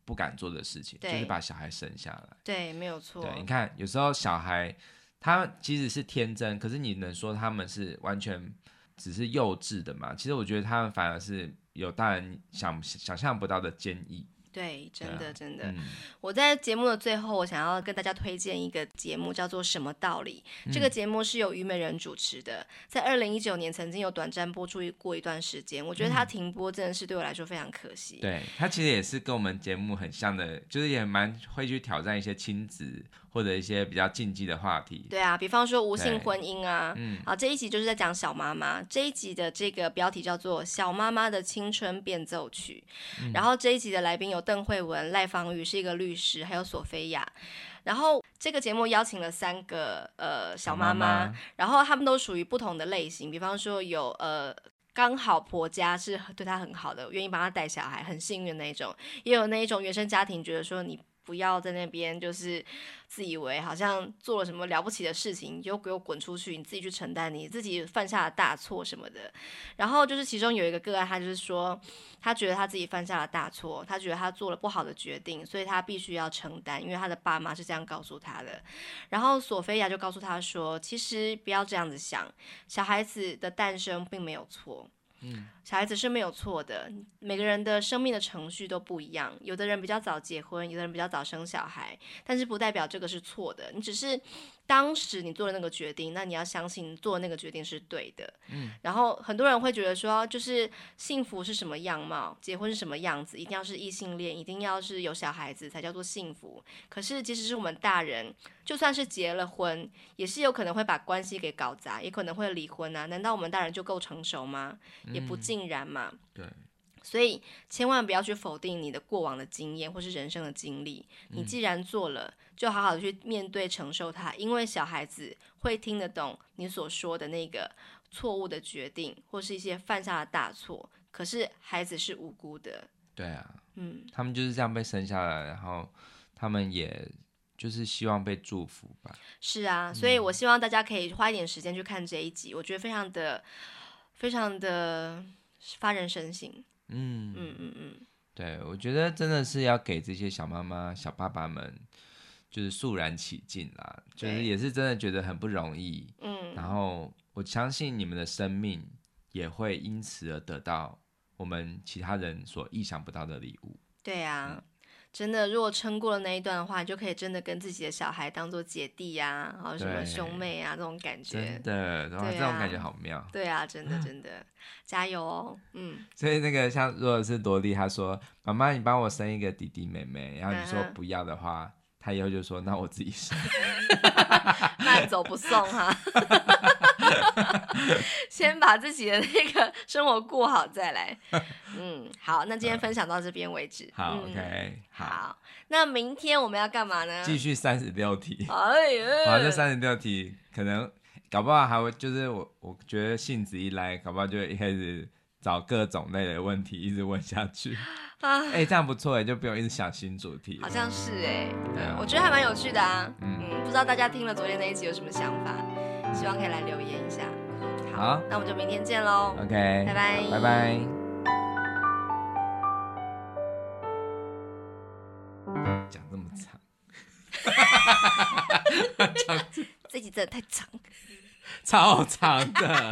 不敢做的事情，就是把小孩生下来。对，没有错。对，你看有时候小孩他其实是天真，可是你能说他们是完全只是幼稚的嘛？其实我觉得他们反而是。有大人想想象不到的建议。对，真的真的，嗯、我在节目的最后，我想要跟大家推荐一个节目，叫做《什么道理》。嗯、这个节目是由虞美人主持的，在二零一九年曾经有短暂播出过一段时间。我觉得它停播真的是对我来说非常可惜。嗯、对，它其实也是跟我们节目很像的，就是也蛮会去挑战一些亲子或者一些比较禁忌的话题。对啊，比方说无性婚姻啊，嗯，好，这一集就是在讲小妈妈。这一集的这个标题叫做《小妈妈的青春变奏曲》，嗯、然后这一集的来宾有。邓惠文、赖芳玉是一个律师，还有索菲亚。然后这个节目邀请了三个呃小妈妈，然后他们都属于不同的类型。比方说有呃刚好婆家是对她很好的，愿意帮她带小孩，很幸运的那种；也有那一种原生家庭，觉得说你。不要在那边就是自以为好像做了什么了不起的事情，你就给我滚出去，你自己去承担你自己犯下的大错什么的。然后就是其中有一个个案，他就是说他觉得他自己犯下了大错，他觉得他做了不好的决定，所以他必须要承担，因为他的爸妈是这样告诉他的。然后索菲亚就告诉他说，其实不要这样子想，小孩子的诞生并没有错。嗯，小孩子是没有错的，每个人的生命的程序都不一样。有的人比较早结婚，有的人比较早生小孩，但是不代表这个是错的。你只是当时你做的那个决定，那你要相信做的那个决定是对的。嗯，然后很多人会觉得说，就是幸福是什么样貌，结婚是什么样子，一定要是异性恋，一定要是有小孩子才叫做幸福。可是即使是我们大人，就算是结了婚，也是有可能会把关系给搞砸，也可能会离婚啊。难道我们大人就够成熟吗？也不尽然嘛。嗯，对，所以千万不要去否定你的过往的经验或是人生的经历。你既然做了，就好好的去面对承受它，因为小孩子会听得懂你所说的那个错误的决定，或是一些犯下的大错。可是孩子是无辜的。对啊，嗯，他们就是这样被生下来，然后他们也就是希望被祝福吧。是啊，所以我希望大家可以花一点时间去看这一集，我觉得非常的。非常的发人深省，嗯嗯嗯嗯，对，我觉得真的是要给这些小妈妈、小爸爸们，就是肃然起敬啦，就是也是真的觉得很不容易，嗯，然后我相信你们的生命也会因此而得到我们其他人所意想不到的礼物，对啊。嗯真的，如果撑过了那一段的话，你就可以真的跟自己的小孩当做姐弟呀、啊，然后什么兄妹啊，这种感觉。真的，然后这种感觉好妙。对啊，真的真的，加油哦，嗯。所以那个像如果是萝莉，她说：“妈妈，你帮我生一个弟弟妹妹。”然后你说不要的话，她以后就说：“那我自己生。”慢走不送哈。先把自己的那个生活过好再来。嗯，好，那今天分享到这边为止。好，OK，好。那明天我们要干嘛呢？继续三十六题。哎呀，好，这三十六题可能搞不好还会就是我，我觉得性子一来，搞不好就一开始找各种类的问题一直问下去。啊，哎，这样不错哎，就不用一直想新主题。好像是哎，对，我觉得还蛮有趣的啊。嗯，不知道大家听了昨天那一集有什么想法？希望可以来留言一下。好，好，那我们就明天见喽。OK，拜拜，拜拜。讲这么长，讲 这集真的太长，超长的。